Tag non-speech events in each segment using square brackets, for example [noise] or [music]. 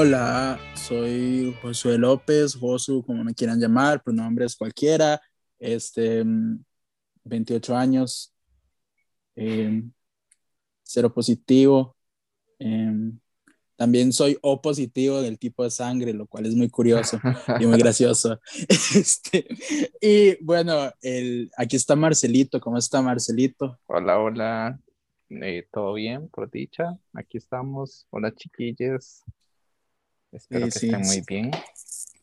Hola, soy Josué López, Josu, como me quieran llamar, pronombres cualquiera, este, 28 años, eh, cero positivo. eh, también soy O positivo del tipo de sangre, lo cual es muy curioso y muy [laughs] gracioso. [laughs] Este, y bueno, el, aquí está Marcelito. ¿Cómo está Marcelito? Hola, hola. Eh, ¿todo bien? Por dicha. Aquí estamos. Hola, chiquillos. Espero Sí, que sí, estén muy bien.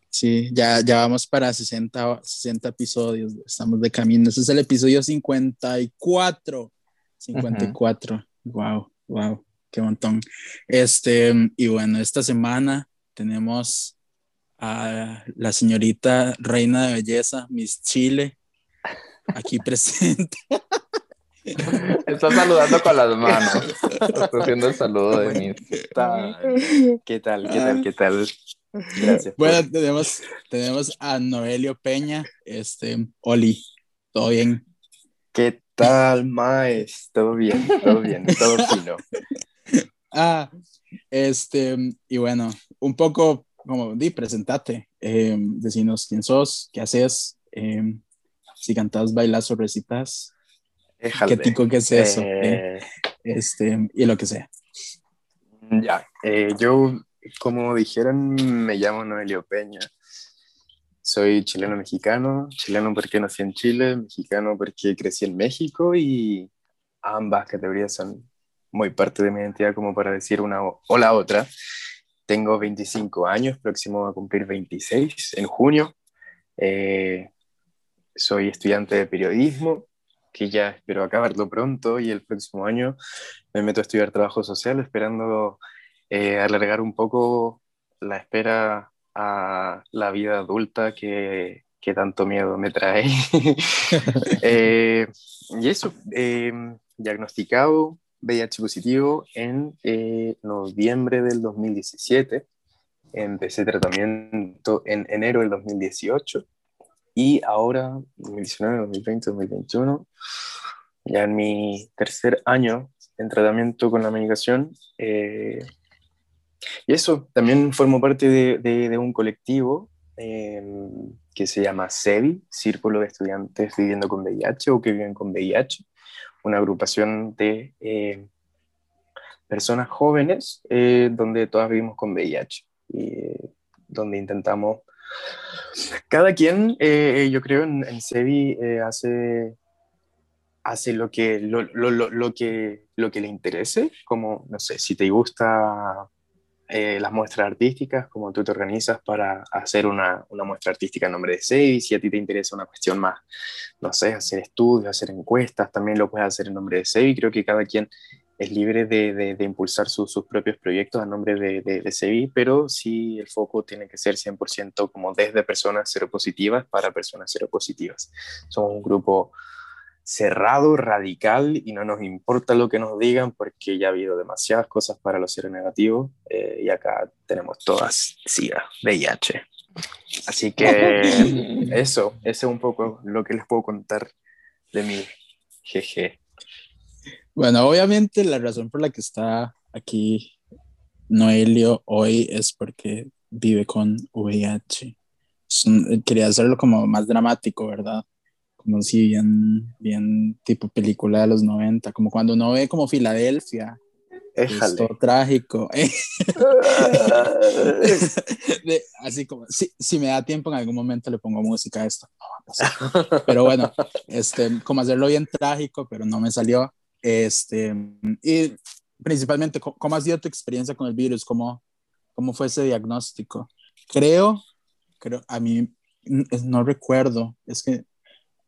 Sí, ya, ya vamos para 60, 60 episodios. Estamos de camino. Ese es el episodio 54. 54. Wow, wow, qué montón. Este, y bueno, esta semana tenemos a la señorita reina de belleza, Miss Chile, aquí presente. [laughs] Está saludando con las manos. [laughs] Está haciendo el saludo de mí. [laughs] ¿Qué tal? ¿Qué tal? ¿Qué tal? Gracias. por- Bueno, tenemos, tenemos a Noelio Peña, este, Oli, ¿todo bien? ¿Qué tal, Maes? ¿Todo bien? ¿Todo bien? ¿Todo fino? [laughs] Ah, este, y bueno, un poco como, di, presentate, eh, decinos quién sos, qué haces, eh, si cantas, bailas o recitas, qué tico que es eso, eh, Eh, este, y lo que sea. ya, eh, yo, como dijeron, me llamo Noelio Peña. Soy chileno-mexicano, chileno porque nací en Chile, mexicano porque crecí en México y ambas categorías son muy parte de mi identidad como para decir una o, o la otra. Tengo 25 años, próximo a cumplir 26 en junio. Eh, soy estudiante de periodismo, que ya espero acabarlo pronto y el próximo año me meto a estudiar trabajo social, esperando eh, alargar un poco la espera a la vida adulta que, que tanto miedo me trae. [laughs] Eh, y eso, eh, diagnosticado VIH positivo en eh, noviembre del 2017. Empecé tratamiento en enero del 2018 y ahora, 2019, 2020, 2021, ya en mi tercer año en tratamiento con la medicación. eh, y eso, también formo parte de, de- de un colectivo eh, que se llama SEVI, Círculo de Estudiantes Viviendo con VIH o que viven con VIH, una agrupación de eh, personas jóvenes eh, donde todas vivimos con VIH y eh, donde intentamos, cada quien, eh, yo creo, en, en SEVI eh, hace hace lo que, lo, lo, lo, que, lo que le interese, como, no sé, si te gusta eh, las muestras artísticas, como tú te organizas para hacer una, una muestra artística en nombre de SEI, si a ti te interesa una cuestión más, no sé, hacer estudios, hacer encuestas, también lo puedes hacer en nombre de SEI, creo que cada quien es libre de, de, de impulsar su, sus propios proyectos a nombre de, de, de pero sí el foco tiene que ser 100% como desde personas seropositivas para personas seropositivas. Somos un grupo cerrado, radical y no nos importa lo que nos digan porque ya ha habido demasiadas cosas para los seronegativos eh, y acá tenemos todas SIDA, VIH. Así que [laughs] eso, eso es un poco lo que les puedo contar de mi jeje. Bueno, obviamente la razón por la que está aquí Noelio hoy es porque vive con VIH. Un- quería hacerlo como más dramático, ¿verdad? Como si bien, bien tipo película de los 90, como cuando uno ve como Filadelfia, es todo trágico. [laughs] De- así como, si, si me da tiempo, en algún momento le pongo música a esto. No a pasar. Pero bueno, este, como hacerlo bien trágico, pero no me salió. Este, y principalmente, ¿cómo, ha sido tu experiencia con el virus? ¿Cómo, cómo fue ese diagnóstico? Creo, creo, a mí no recuerdo, es que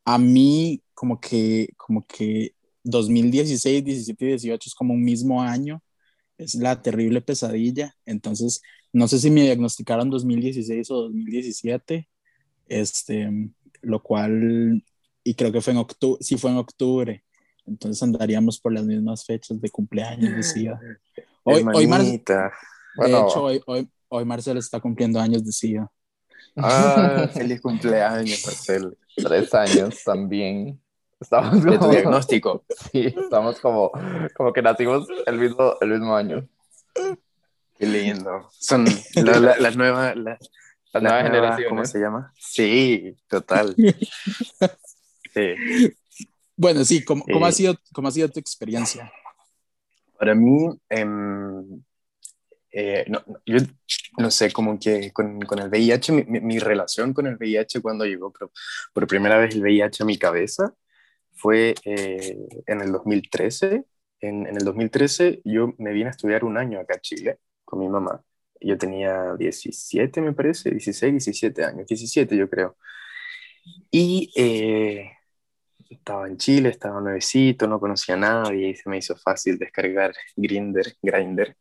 a mí como que, como que 2016, 17 y 18 es como un mismo año, es la terrible pesadilla, entonces no sé si me diagnosticaron 2016 o 2017, este, lo cual, y creo que fue en octubre, sí fue en octubre, entonces andaríamos por las mismas fechas de cumpleaños, decía. [laughs] Hoy, hoy, Mar- de. Bueno. hecho, hoy, hoy, hoy Marcelo está cumpliendo años, decía. Ah, [laughs] feliz cumpleaños, Marcelo. Tres años también. Estamos De tu como, diagnóstico. [laughs] sí, estamos como, como que nacimos el mismo, el mismo año. Qué lindo. Son la- la- las nuevas... la- Las nuevas ¿Cómo generaciones. se llama? Sí, total. Sí. Bueno, sí, ¿cómo, cómo Eh. ha sido, ¿cómo ha sido tu experiencia? Para mí, em, eh, no, no, yo no sé, como que con, con el VIH, mi, mi- mi relación con el VIH cuando llegó por, por primera vez el VIH a mi cabeza fue eh, en el 2013. En, en el 2013 yo me vine a estudiar un año acá a Chile con mi mamá. Yo tenía 17, me parece, 16, 17 años, 17 yo creo. Y eh, estaba en Chile, estaba nuevecito, no conocía a nadie y se me hizo fácil descargar [laughs] Grindr, Grindr.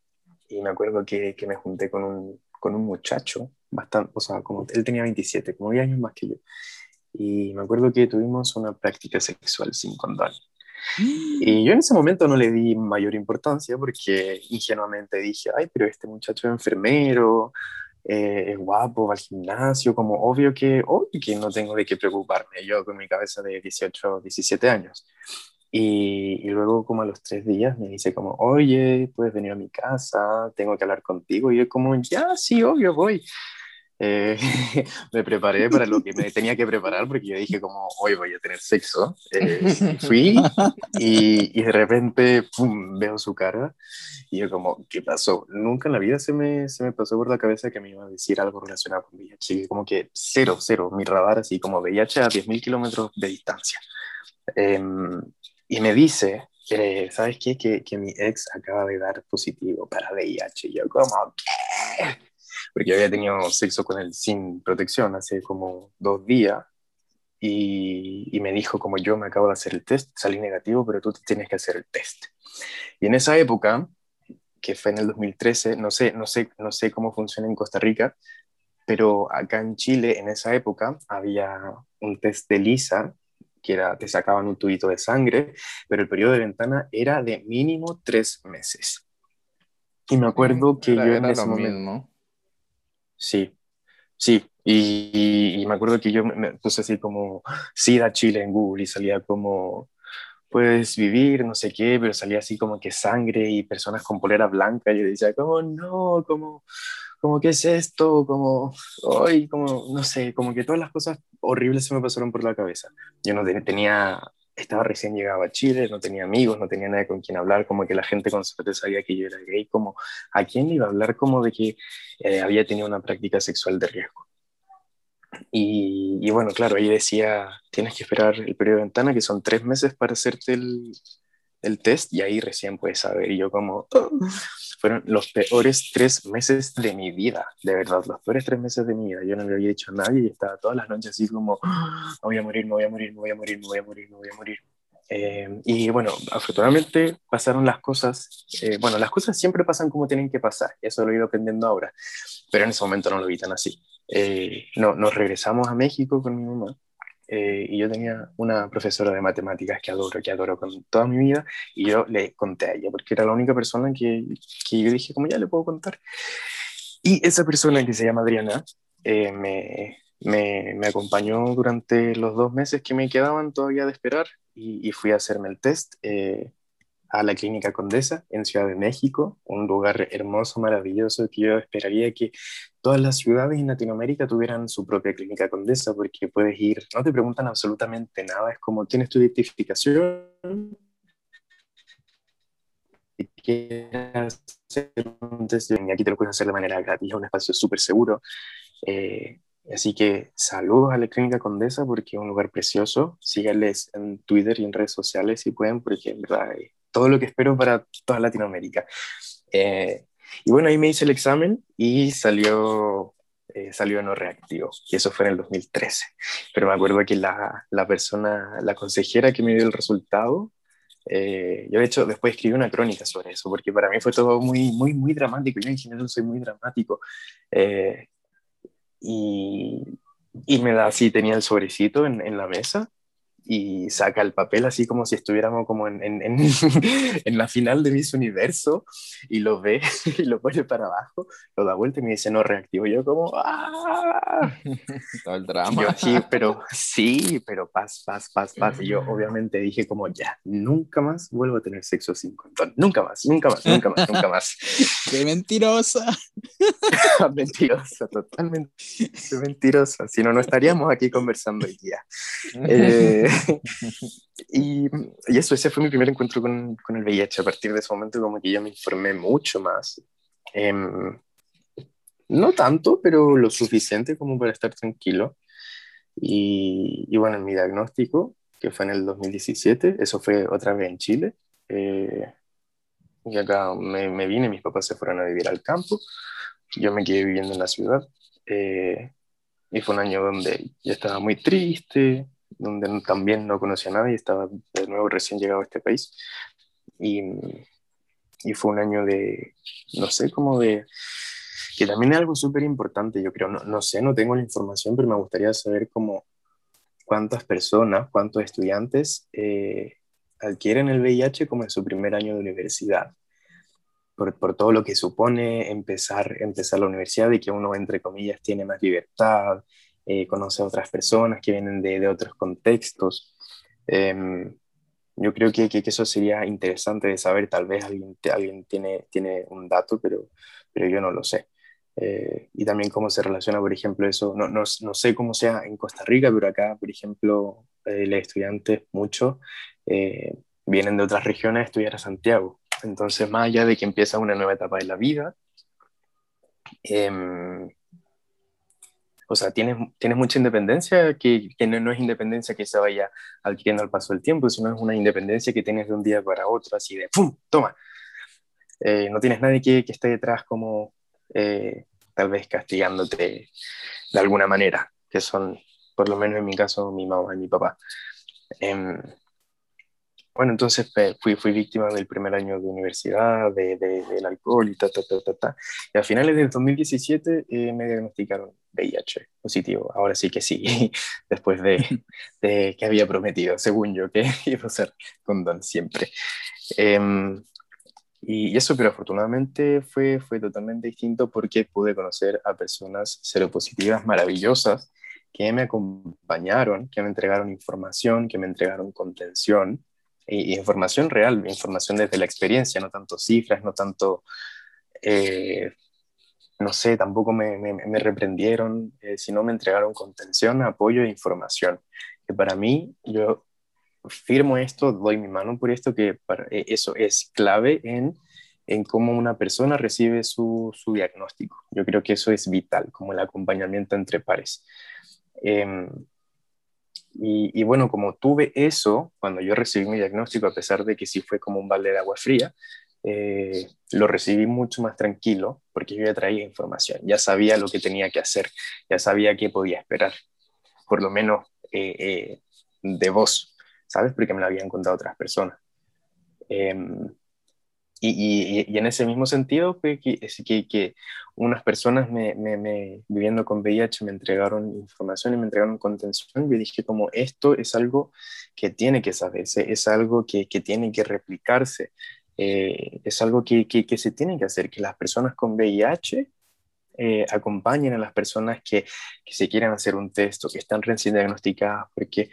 Y me acuerdo que, que me junté con un, con un muchacho, bastante, o sea, como él tenía 27, como 10 años más que yo. Y me acuerdo que tuvimos una práctica sexual sin condón. Y yo en ese momento no le di mayor importancia porque ingenuamente dije, ay, pero este muchacho es enfermero, eh, es guapo, va al gimnasio, como obvio que, obvio que no tengo de qué preocuparme, yo con mi cabeza de 18, 17 años. Y, y luego como a los tres días me dice como, oye, puedes venir a mi casa, tengo que hablar contigo. Y yo como, ya, sí, obvio, voy. Eh, [laughs] me preparé para lo que me tenía que preparar porque yo dije como, hoy voy a tener sexo. Eh, fui y, y de repente, pum, veo su cara y yo como, ¿qué pasó? Nunca en la vida se me, se me pasó por la cabeza que me iba a decir algo relacionado con VIH. Como que cero, cero, mi radar así como VIH a 10.000 kilómetros de distancia. Em, y me dice, eh, ¿sabes qué? Que, que mi ex acaba de dar positivo para VIH. Y yo como, ¿qué? Porque yo había tenido sexo con él sin protección hace como dos días. Y, y me dijo, como yo me acabo de hacer el test, salí negativo, pero tú tienes que hacer el test. Y en esa época, que fue en el 2013, no sé, no sé, no sé cómo funciona en Costa Rica, pero acá en Chile, en esa época, había un test de lisa, que era, te sacaban un tubito de sangre, pero el periodo de ventana era de mínimo tres meses. Y me acuerdo que Era- yo en ese momento... mismo. Sí, sí. Y, y- me acuerdo que yo me, puse así como SIDA Chile en Google y salía como, puedes vivir, no sé qué, pero salía así como que sangre y personas con polera blanca. Y yo decía, como, no, como, como, ¿qué es esto? Como, hoy, como, no sé, como que todas las cosas horribles se me pasaron por la cabeza. Yo no te- tenía, estaba recién llegado a Chile, no tenía amigos, no tenía nadie con quien hablar, como que la gente con suerte sabía que yo era gay, como, ¿a quién iba a hablar como de que eh, había tenido una práctica sexual de riesgo? Y, y bueno, claro, ahí decía, tienes que esperar el periodo de ventana, que son tres meses para hacerte el, el test, y ahí recién puedes saber. Y yo como, "Oh". Fueron los peores tres meses de mi vida, de verdad, los peores tres meses de mi vida. Yo no le había dicho a nadie y estaba todas las noches así como, "Ah, me voy a morir, me voy a morir, me voy a morir, me voy a morir, me voy a morir. Eh, y bueno, afortunadamente pasaron las cosas, eh, bueno, las cosas siempre pasan como tienen que pasar, eso lo he ido aprendiendo ahora, pero en ese momento no lo vi tan así. Eh, no, nos regresamos a México con mi mamá eh, y yo tenía una profesora de matemáticas que adoro, que adoro con toda mi vida y yo le conté a ella porque era la única persona que, que yo dije como ya le puedo contar. Y esa persona que se llama Adriana eh, me, me, me acompañó durante los dos meses que me quedaban todavía de esperar y, y fui a hacerme el test. eh, a la Clínica Condesa en Ciudad de México, un lugar hermoso, maravilloso, que yo esperaría que todas las ciudades en Latinoamérica tuvieran su propia Clínica Condesa, porque puedes ir, no te preguntan absolutamente nada, es como, ¿tienes tu identificación? Y aquí te lo puedes hacer de manera gratis, es un espacio súper seguro. Eh, Así que saludos a la Clínica Condesa porque es un lugar precioso. Síganles en Twitter y en redes sociales si pueden, porque en verdad es todo lo que espero para toda Latinoamérica. Eh, y bueno, ahí me hice el examen y salió, eh, salió no reactivo. Y eso fue en el 2013. Pero me acuerdo que la, la persona, la consejera que me dio el resultado, eh, yo de hecho después escribí una crónica sobre eso, porque para mí fue todo muy, muy, muy dramático. Yo en general soy muy dramático. Eh, y, y me da así, tenía el sobrecito en, en la mesa y saca el papel así como si estuviéramos como en, en, en, [laughs] en, la final de Miss Universo y lo ve [laughs] y lo pone para abajo, lo da vuelta y me dice no reactivo. Yo como, ¡ah! [laughs] Todo el drama. Yo sí, pero sí, pero paz, paz, paz, paz. Y yo obviamente dije como ya, nunca más vuelvo a tener sexo sin condón. Nunca más, nunca más, nunca más, nunca más. ¡Qué mentirosa! mentirosa, totalmente mentirosa. Si no, no estaríamos aquí conversando hoy día. Eh, [laughs] y, y, eso, ese fue mi primer encuentro con, con, el VIH. A partir de ese momento como que yo me informé mucho más. Eh, no tanto, pero lo suficiente como para estar tranquilo. Y, y, bueno, en mi diagnóstico, que fue en el 2017, eso fue otra vez en Chile. Eh, y acá me, me, vine, mis papás se fueron a vivir al campo, yo me quedé viviendo en la ciudad. Eh, y fue un año donde yo estaba muy triste, donde también no conocía a nadie, estaba de nuevo recién llegado a este país. Y, y fue un año de, no sé, como de, que también es algo súper importante, yo creo, no, no, sé, no tengo la información, pero me gustaría saber cómo, cuántas personas, cuántos estudiantes eh, adquieren el VIH como en su primer año de universidad. Por, por, todo lo que supone empezar, empezar la universidad y que uno, entre comillas, tiene más libertad, eh, conoce a otras personas que vienen de, de otros contextos. Eh, yo creo que, que, que, eso sería interesante de saber, tal vez alguien, alguien tiene, tiene un dato, pero, pero yo no lo sé. Eh, y también cómo se relaciona, por ejemplo, eso, no, no, no, sé cómo sea en Costa Rica, pero acá, por ejemplo, eh, los estudiantes, muchos, eh, vienen de otras regiones a estudiar a Santiago. Entonces, más allá de que empieza una nueva etapa de la vida, em, o sea, tienes, tienes mucha independencia, que, que no, no, es independencia que se vaya adquiriendo al paso del tiempo, sino es una independencia que tienes de un día para otro, así de ¡pum! ¡Toma! Eh, no tienes nadie que, que esté detrás como eh, tal vez castigándote de alguna manera, que son, por lo menos en mi caso, mi mamá y mi papá. Eh, bueno, entonces fui, fui víctima del primer año de universidad, de, de, del alcohol y ta, ta, ta, ta, ta. Y a finales del 2017 eh, me diagnosticaron VIH positivo. Ahora sí que sí, [laughs] después de, [laughs] de, que había prometido, según yo, que [laughs] iba a ser condón siempre. Eh, y eso, pero afortunadamente fue, fue totalmente distinto porque pude conocer a personas seropositivas maravillosas que me acompañaron, que me entregaron información, que me entregaron contención y, y información real, información desde la experiencia, no tanto cifras, no tanto, eh, no sé, tampoco me, me, me reprendieron, eh, sino me entregaron contención, apoyo e información. Que para mí, yo firmo esto, doy mi mano por esto, que para, eh, eso es clave en, en cómo una persona recibe su, su, diagnóstico. Yo creo que eso es vital, como el acompañamiento entre pares. Eh, y, bueno, como tuve eso, cuando yo recibí mi diagnóstico, a pesar de que sí fue como un balde de agua fría, eh, lo recibí mucho más tranquilo porque yo ya traía información, ya sabía lo que tenía que hacer, ya sabía qué podía esperar, por lo menos eh, eh, de vos, ¿sabes? Porque me lo habían contado otras personas. Y, y, y, en ese mismo sentido fue que, que, que unas personas me, me, viviendo con VIH me entregaron información y me entregaron contención. Yo dije como esto es algo que tiene que saberse, es algo que, que tiene que replicarse, eh, es algo que, que, que, se tiene que hacer, que las personas con VIH eh, acompañen a las personas que, que se quieren hacer un test o que están recién diagnosticadas, porque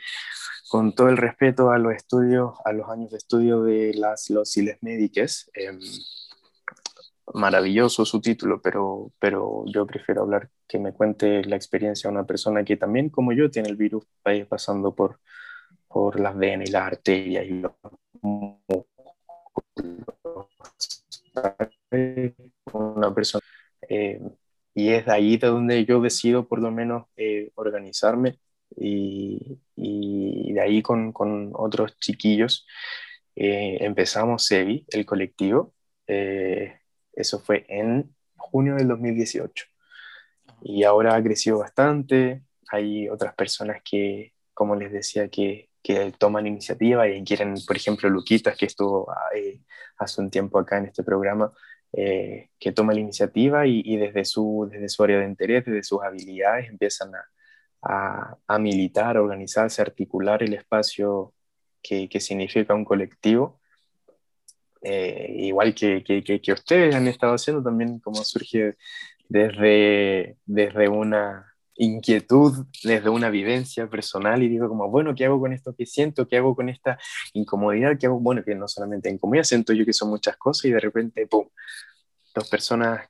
con todo el respeto a los estudios, a los años de estudio de las, los médicas, eh, maravilloso su título, pero, pero yo prefiero hablar que me cuente la experiencia de una persona que también, como yo, tiene el virus pasando por, por las venas y las arterias y los una persona eh, y es de ahí de donde yo decido por lo menos eh, organizarme y, y, de ahí con, con otros chiquillos eh, empezamos SEBI, el colectivo. Eh, eso fue en junio del 2018. Y ahora ha crecido bastante. Hay otras personas que, como les decía, que, que toman iniciativa y quieren, por ejemplo, Luquitas, que estuvo eh, hace un tiempo acá en este programa, eh, que toma la iniciativa y, y, desde, su, desde su área de interés, desde sus habilidades, empiezan a, a, a militar, a organizarse, a articular el espacio que, que significa un colectivo. Eh, igual que, que, que, ustedes han estado haciendo también, como surge desde, desde una inquietud, desde una vivencia personal y digo como, bueno, ¿qué hago con esto que siento? ¿Qué hago con esta incomodidad? ¿Qué hago? Bueno, que no solamente incomodidad, siento yo que son muchas cosas y de repente, ¡pum!, dos personas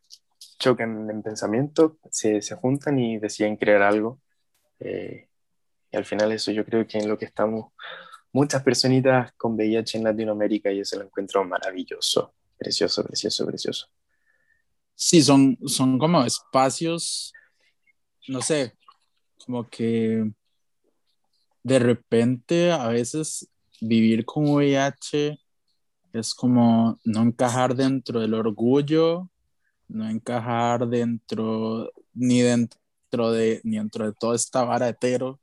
chocan en pensamiento, se, se juntan y deciden crear algo. Eh, y al final eso yo creo que en lo que estamos muchas personitas con VIH en Latinoamérica y eso lo encuentro maravilloso, precioso, precioso, precioso. Sí, son, son como espacios, no sé, como que de repente a veces vivir con VIH es como no encajar dentro del orgullo, no encajar dentro ni dentro de ni dentro de toda esta vara hetero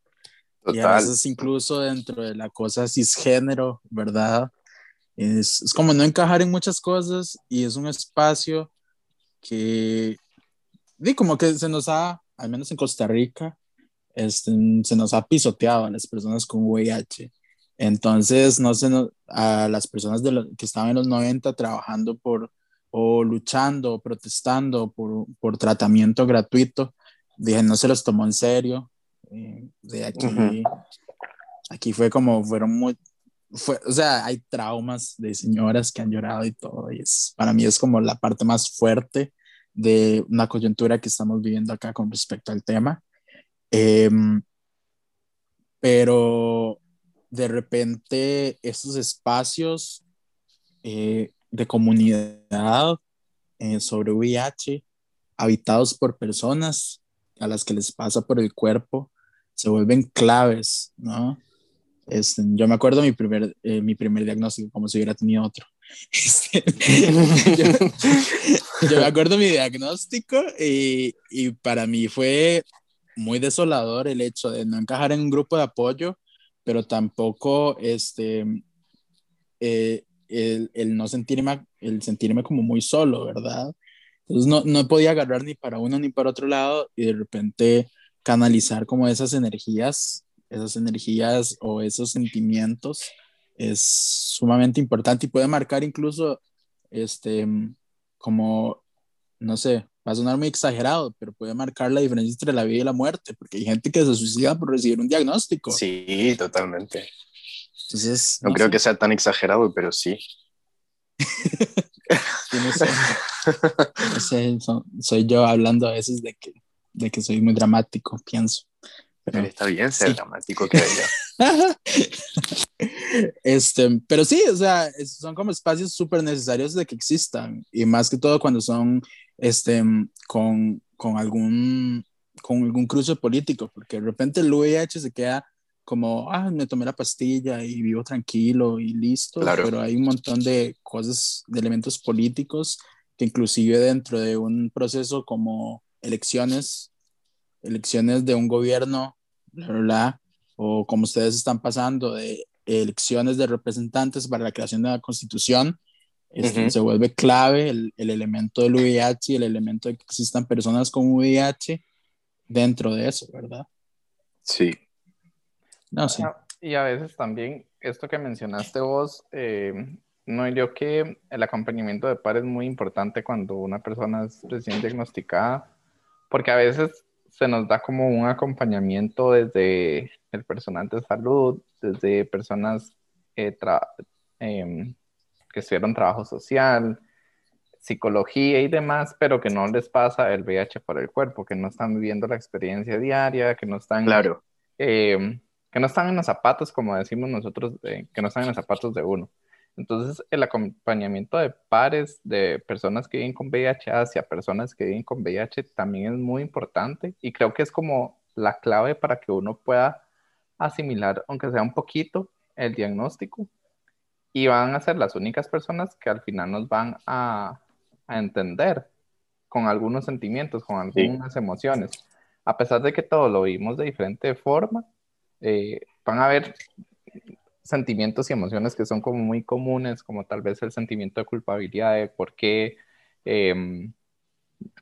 y a veces incluso dentro de la cosa cisgénero, ¿verdad? Es, es, como no encajar en muchas cosas y es un espacio que, di como que se nos ha, al menos en Costa Rica, este, se nos ha pisoteado a las personas con VIH. Entonces, no sé, a las personas de que estaban en los 90 trabajando por, o luchando, o protestando por, por tratamiento gratuito, dije, no se los tomó en serio, eh, de aquí, aquí fue como, fueron muy, fue, o sea, hay traumas de señoras que han llorado y todo, y es, para mí es como la parte más fuerte de una coyuntura que estamos viviendo acá con respecto al tema. Em, pero de repente estos espacios eh, de comunidad eh, sobre VIH, habitados por personas a las que les pasa por el cuerpo, se vuelven claves, ¿no? Este, yo me acuerdo mi primer, eh, mi primer diagnóstico, como si hubiera tenido otro. [laughs] Este, yo, me acuerdo mi diagnóstico y, y, para mí fue muy desolador el hecho de no encajar en un grupo de apoyo, pero tampoco este, eh, el, el, no sentirme, el sentirme como muy solo, ¿verdad? Entonces no, no podía agarrar ni para uno ni para otro lado y de repente canalizar como esas energías, esas energías o esos sentimientos es sumamente importante y puede marcar incluso, este, como, no sé, va a sonar muy exagerado, pero puede marcar la diferencia entre la vida y la muerte, porque hay gente que se suicida por recibir un diagnóstico. Sí, totalmente. Entonces, no, creo que sea tan exagerado, pero sí. [laughs] [laughs] sé, soy yo hablando a veces de que de que soy muy dramático, pienso. Pero, está bien ser dramático, que [laughs] este, pero sí, o sea, son como espacios súper necesarios de que existan, y más que todo cuando son este, con, con, algún, con algún cruce político, porque de repente el VIH se queda como, ah, me tomé la pastilla y vivo tranquilo y listo, pero hay un montón de cosas, de elementos políticos que inclusive dentro de un proceso como elecciones, elecciones de un gobierno, bla, o como ustedes están pasando, de elecciones de representantes para la creación de la constitución, este, se vuelve clave el, el, elemento del VIH y el elemento de que existan personas con VIH dentro de eso, ¿verdad? Sí. No, sí. Y a veces también, esto que mencionaste vos, eh, no, yo que el acompañamiento de par es muy importante cuando una persona es recién diagnosticada porque a veces se nos da como un acompañamiento desde el personal de salud, desde personas eh, em, que estudiaron trabajo social, psicología y demás, pero que no les pasa el VIH por el cuerpo, que no están viviendo la experiencia diaria, que no están, claro. Em, que no están en los zapatos, como decimos nosotros, eh, que no están en los zapatos de uno. Entonces, el acompañamiento de pares de personas que viven con VIH hacia personas que viven con VIH también es muy importante y creo que es como la clave para que uno pueda asimilar, aunque sea un poquito, el diagnóstico y van a ser las únicas personas que al final nos van a, entender con algunos sentimientos, con algunas emociones. A pesar de que todo lo vimos de diferente forma, eh, van a haber sentimientos y emociones que son como muy comunes, como tal vez el sentimiento de culpabilidad de por qué em,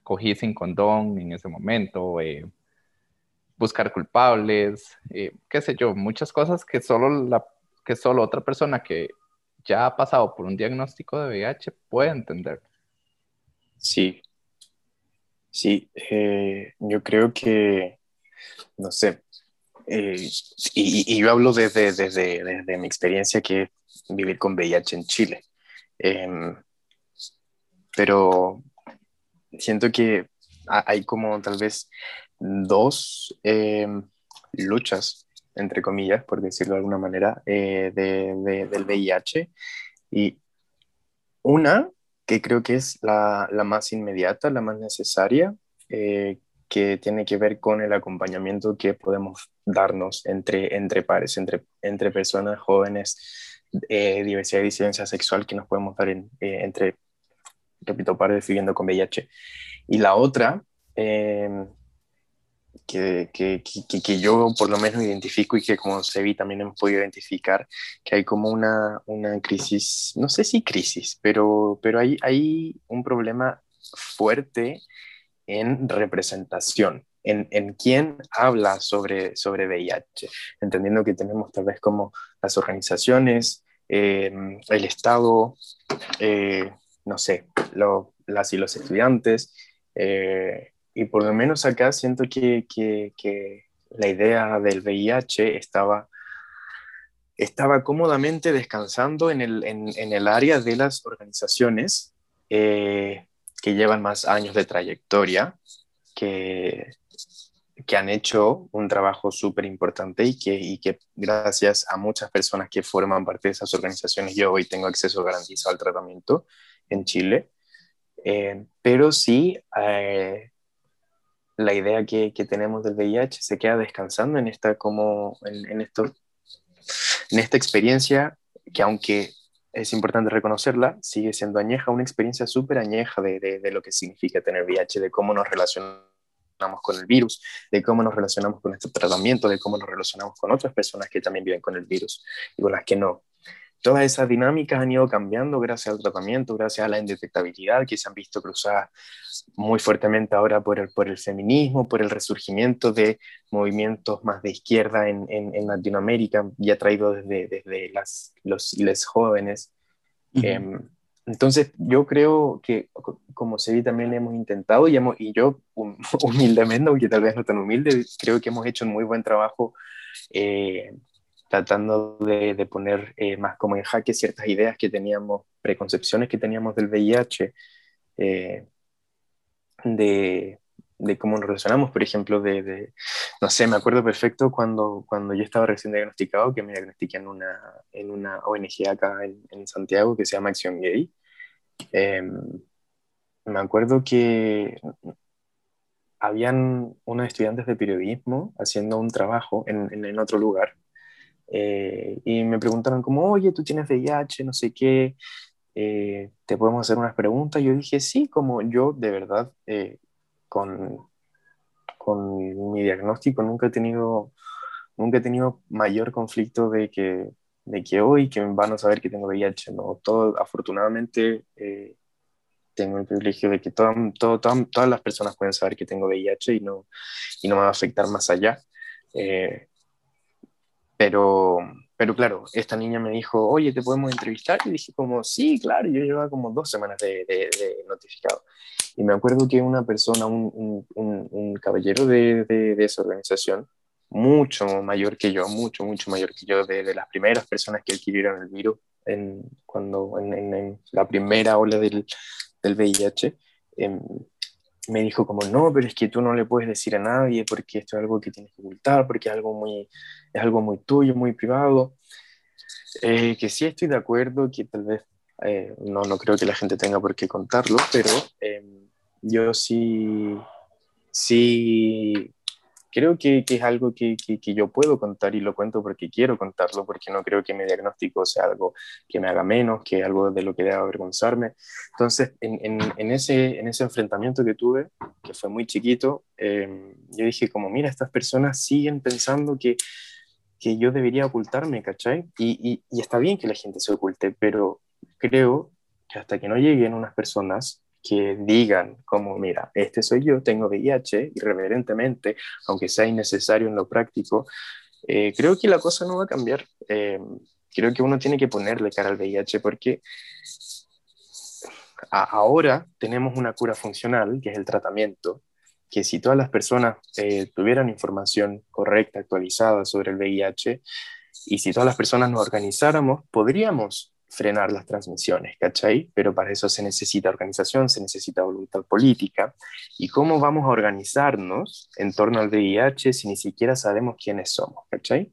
cogí sin condón en ese momento, eh, buscar culpables, eh, qué sé yo, muchas cosas que solo, la, que solo otra persona que ya ha pasado por un diagnóstico de VIH puede entender. Sí, sí, eh, yo creo que, no sé, eh, y, yo hablo desde, desde, desde, mi experiencia que es vivir con VIH en Chile. Em, pero siento que hay como tal vez dos em, luchas, entre comillas, por decirlo de alguna manera, eh, de, del VIH. Y una que creo que es la, la más inmediata, la más necesaria, eh, que tiene que ver con el acompañamiento que podemos darnos entre, entre pares, entre, entre personas jóvenes, eh, diversidad y disidencia sexual que nos podemos dar en, entre, repito, pares viviendo con VIH. Y la otra, em, que, que, que, yo por lo menos identifico y que como se vi también hemos podido identificar, que hay como una, una crisis, no sé si crisis, pero, pero hay, hay un problema fuerte en representación, en, en quién habla sobre, sobre VIH, entendiendo que tenemos tal vez como las organizaciones, em, el Estado, eh, no sé, lo, las y los estudiantes, eh, y por lo menos acá siento que, que, la idea del VIH estaba, estaba cómodamente descansando en el, en, en el área de las organizaciones eh, que llevan más años de trayectoria, que, que han hecho un trabajo súper importante y que, y que gracias a muchas personas que forman parte de esas organizaciones yo hoy tengo acceso garantizado al tratamiento en Chile. Eh, pero sí, eh, la idea que, que, tenemos del VIH se queda descansando en esta, como, en, esto, en esta experiencia que aunque es importante reconocerla, sigue siendo añeja, una experiencia súper añeja de, de, lo que significa tener VIH, de cómo nos relacionamos con el virus, de cómo nos relacionamos con este tratamiento, de cómo nos relacionamos con otras personas que también viven con el virus y con las que no todas esas dinámicas han ido cambiando gracias al tratamiento, gracias a la indetectabilidad que se han visto cruzadas muy fuertemente ahora por el, por el feminismo, por el resurgimiento de movimientos más de izquierda en, en, Latinoamérica, ya traído desde, desde las, los les jóvenes. Em, entonces, yo creo que, como se ve, también hemos intentado, y, hemos, y yo [laughs] humildemente, aunque tal vez no tan humilde, creo que hemos hecho un muy buen trabajo eh, tratando de, poner eh, más como en jaque ciertas ideas que teníamos, preconcepciones que teníamos del VIH, eh, de, de, cómo nos relacionamos, por ejemplo, de, no sé, me acuerdo perfecto cuando, cuando yo estaba recién diagnosticado, que me diagnostiqué en una, en una ONG acá en, en Santiago que se llama Acción Gay. Em, me acuerdo que habían unos estudiantes de periodismo haciendo un trabajo en, en otro lugar eh, y me preguntaron como, oye, tú tienes VIH, no sé qué, eh, te podemos hacer unas preguntas. Yo dije, sí, como yo de verdad eh, con, con mi diagnóstico nunca he tenido, nunca he tenido mayor conflicto de que, de que hoy que van a saber que tengo VIH. No, todo, afortunadamente tengo el privilegio de que todo, todo, todas las personas pueden saber que tengo VIH y no, y no me va a afectar más allá. Pero, pero claro, esta niña me dijo, oye, ¿te podemos entrevistar? Y dije como, sí, claro, yo llevaba como dos semanas de, de, notificado. Y me acuerdo que una persona, un, un, un caballero de, de, esa organización, mucho mayor que yo, mucho, mucho mayor que yo, de, las primeras personas que adquirieron el virus en, cuando, en, en, la primera ola del, del VIH, em, me dijo como, no, pero es que tú no le puedes decir a nadie porque esto es algo que tienes que ocultar, porque es algo muy, es algo muy tuyo, muy privado. Eh, que sí estoy de acuerdo, que tal vez eh, no, no creo que la gente tenga por qué contarlo, pero em, yo sí, sí creo que, que es algo que, que, yo puedo contar y lo cuento porque quiero contarlo, porque no creo que mi diagnóstico sea algo que me haga menos, que algo de lo que deba avergonzarme. Entonces, en, en, en ese, en ese enfrentamiento que tuve, que fue muy chiquito, em, yo dije como, mira, estas personas siguen pensando que, que yo debería ocultarme, ¿cachai? Y, y, y está bien que la gente se oculte, pero creo que hasta que no lleguen unas personas que digan como, mira, este soy yo, tengo VIH, irreverentemente, aunque sea innecesario en lo práctico, eh, creo que la cosa no va a cambiar. Eh, creo que uno tiene que ponerle cara al VIH porque ahora tenemos una cura funcional, que es el tratamiento, que si todas las personas eh, tuvieran información correcta, actualizada sobre el VIH, y si todas las personas nos organizáramos, podríamos frenar las transmisiones, ¿cachai? Pero para eso se necesita organización, se necesita voluntad política. ¿Y cómo vamos a organizarnos en torno al VIH si ni siquiera sabemos quiénes somos, ¿cachai?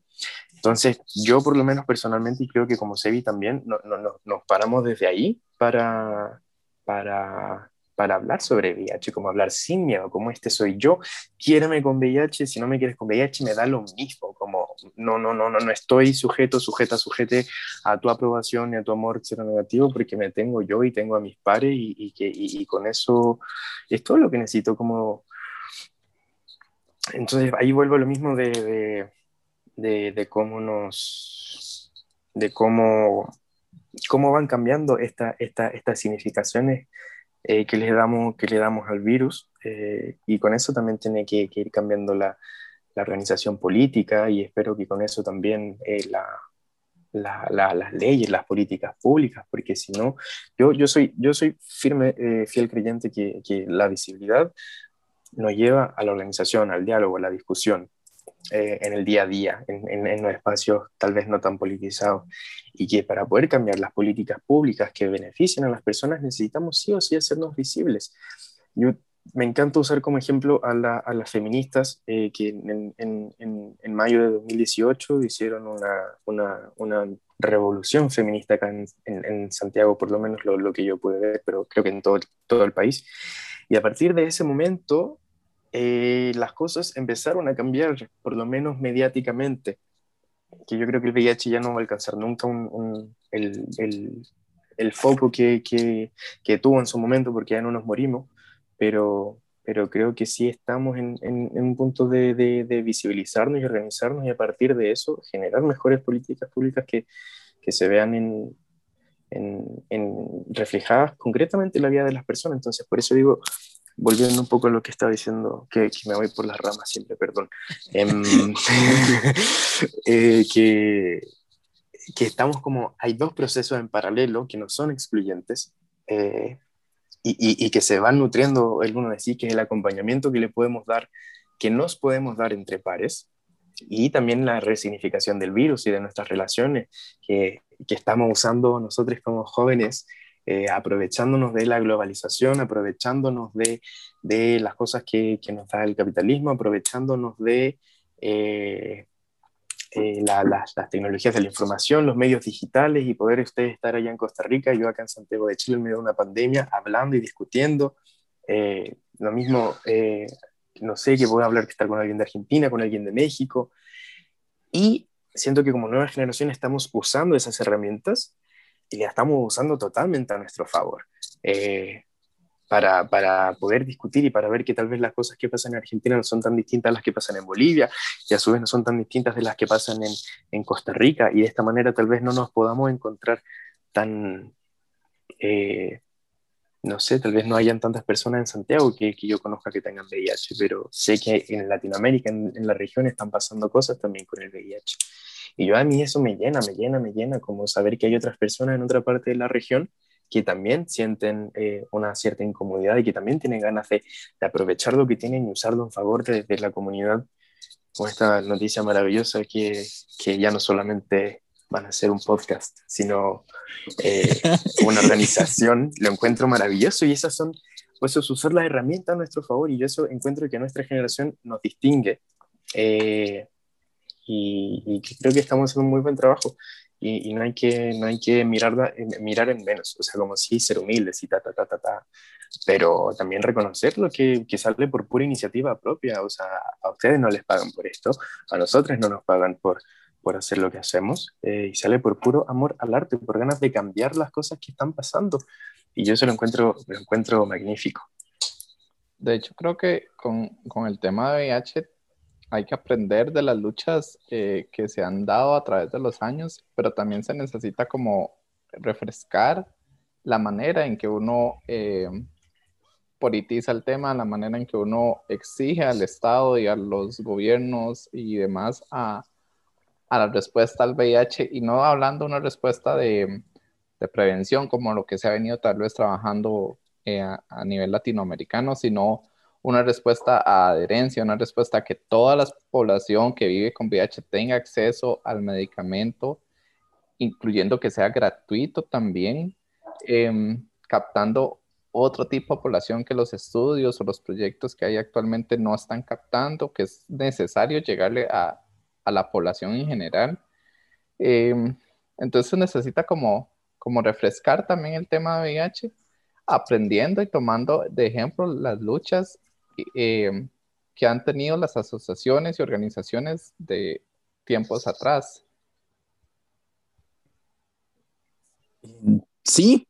Entonces, yo por lo menos personalmente, y creo que como Sebi también, no, no, nos paramos desde ahí para, para para hablar sobre VIH, como hablar sin miedo, como este soy yo, quiéreme con VIH, si no me quieres con VIH me da lo mismo, como no, no, no, no, no estoy sujeto, sujeta, sujete a tu aprobación y a tu amor negativo porque me tengo yo y tengo a mis pares y, que, y, con eso es todo lo que necesito como... Entonces ahí vuelvo a lo mismo de, de, de, cómo nos... de cómo cómo van cambiando esta, esta, estas significaciones eh, que, le damos, que le damos al virus eh, y con eso también tiene que, ir cambiando la, organización política y espero que con eso también eh, la, las leyes, las políticas públicas, porque si no, yo, yo, soy, yo soy firme, fiel creyente que, que, la visibilidad nos lleva a la organización, al diálogo, a la discusión. Eh, en el día a día, en, en, los espacios tal vez no tan politizados, y que para poder cambiar las políticas públicas que beneficien a las personas necesitamos sí o sí hacernos visibles. Yo me encanta usar como ejemplo a, a las feministas eh, que en, en, mayo de 2018 hicieron una, una, una revolución feminista acá en, Santiago, por lo menos lo, lo, que yo pude ver, pero creo que en todo, todo el país. Y a partir de ese momento eh, las cosas empezaron a cambiar, por lo menos mediáticamente, que yo creo que el VIH ya no va a alcanzar nunca el, el, el, foco que, que, que, tuvo en su momento, porque ya no nos morimos, pero, pero creo que sí estamos en, en, un punto de, de, de, visibilizarnos y organizarnos y a partir de eso generar mejores políticas públicas que, que se vean en, en, reflejadas concretamente en la vida de las personas. Entonces, por eso digo, volviendo un poco a lo que estaba diciendo, que, me voy por las ramas siempre, perdón, em, [laughs] eh, que, que estamos como, hay dos procesos en paralelo que no son excluyentes eh, y, y, que se van nutriendo el uno de que es el acompañamiento que le podemos dar, que nos podemos dar entre pares, y también la resignificación del virus y de nuestras relaciones que, que estamos usando nosotros como jóvenes eh, aprovechándonos de la globalización, aprovechándonos de, de las cosas que, nos da el capitalismo, aprovechándonos de eh, eh, las tecnologías de la información, los medios digitales y poder ustedes estar allá en Costa Rica, yo acá en Santiago de Chile en medio de una pandemia, hablando y discutiendo. lo mismo, no sé, que voy a hablar que estar con alguien de Argentina, con alguien de México. Y siento que como nueva generación estamos usando esas herramientas y la estamos usando totalmente a nuestro favor. Eh, para, para, poder discutir y para ver que tal vez las cosas que pasan en Argentina no son tan distintas a las que pasan en Bolivia y a su vez no son tan distintas de las que pasan en, en Costa Rica y de esta manera tal vez no nos podamos encontrar tan, eh, no sé, tal vez no hayan tantas personas en Santiago que, que, yo conozca que tengan VIH, pero sé que en Latinoamérica, en, en la región, están pasando cosas también con el VIH. Y yo a mí eso me llena, me llena, me llena, como saber que hay otras personas en otra parte de la región que también sienten eh, una cierta incomodidad y que también tienen ganas de, de, aprovechar lo que tienen y usarlo en favor de, de la comunidad. Con esta noticia maravillosa que, que, ya no solamente van a ser un podcast, sino eh, [laughs] una organización, lo encuentro maravilloso y esas son, pues usar la herramienta a nuestro favor y yo eso encuentro que nuestra generación nos distingue. Eh, y, creo que estamos haciendo un muy buen trabajo. Y, no hay que, no hay que mirar, mirar en menos, o sea, como si ser humildes y ta, ta, ta, ta, ta, pero también reconocer lo que, que sale por pura iniciativa propia, o sea, a ustedes no les pagan por esto, a nosotros no nos pagan por, por hacer lo que hacemos eh, y sale por puro amor al arte, por ganas de cambiar las cosas que están pasando. Y yo eso lo encuentro, lo encuentro magnífico. De hecho, creo que con, con el tema de VIH hay que aprender de las luchas eh, que se han dado a través de los años, pero también se necesita como refrescar la manera en que uno eh, politiza el tema, la manera en que uno exige al Estado y a los gobiernos y demás a, a la respuesta al VIH y no hablando una respuesta de, de, prevención como lo que se ha venido tal vez trabajando eh, a, a, nivel latinoamericano, sino una respuesta a adherencia, una respuesta a que toda la población que vive con VIH tenga acceso al medicamento, incluyendo que sea gratuito también, eh, captando otro tipo de población que los estudios o los proyectos que hay actualmente no están captando, que es necesario llegarle a, a la población en general. Eh, entonces necesita como, como refrescar también el tema de VIH, aprendiendo y tomando de ejemplo las luchas eh, que han tenido las asociaciones y organizaciones de tiempos atrás. Sí,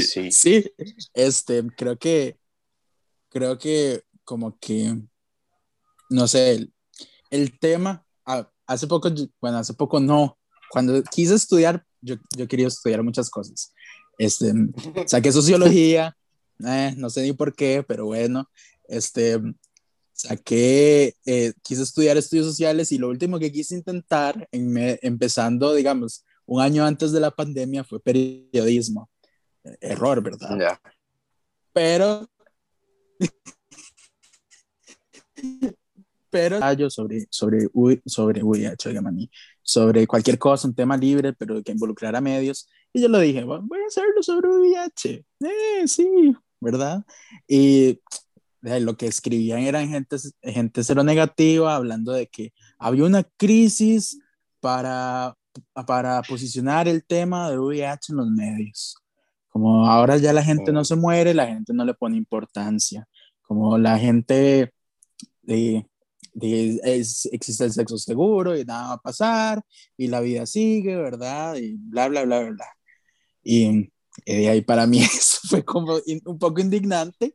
sí, [laughs] sí. Este, creo que, creo que como que, no sé, el, el tema, hace poco, bueno, hace poco no, cuando quise estudiar, yo, yo quería estudiar muchas cosas. Este, saqué [laughs] sociología, eh, no sé ni por qué, pero bueno, este, saqué, eh, quise estudiar estudios sociales y lo último que quise intentar, en me, empezando, digamos, un año antes de la pandemia, fue periodismo. Error, ¿verdad? Pero, pero yo sobre, sobre, sobre VIH, sobre cualquier cosa, un tema libre, pero que involucrara medios. Y yo lo dije, voy a hacerlo sobre VIH. Eh, sí, ¿verdad? Y lo que escribían eran gente, gente cero negativa, hablando de que había una crisis para, para posicionar el tema de VIH en los medios. Como ahora ya la gente no se muere, la gente no le pone importancia. Como la gente de, de es, existe el sexo seguro y nada va a pasar y la vida sigue, ¿verdad? Y bla, bla, bla, bla. Y, y ahí para mí [laughs] eso fue como un poco indignante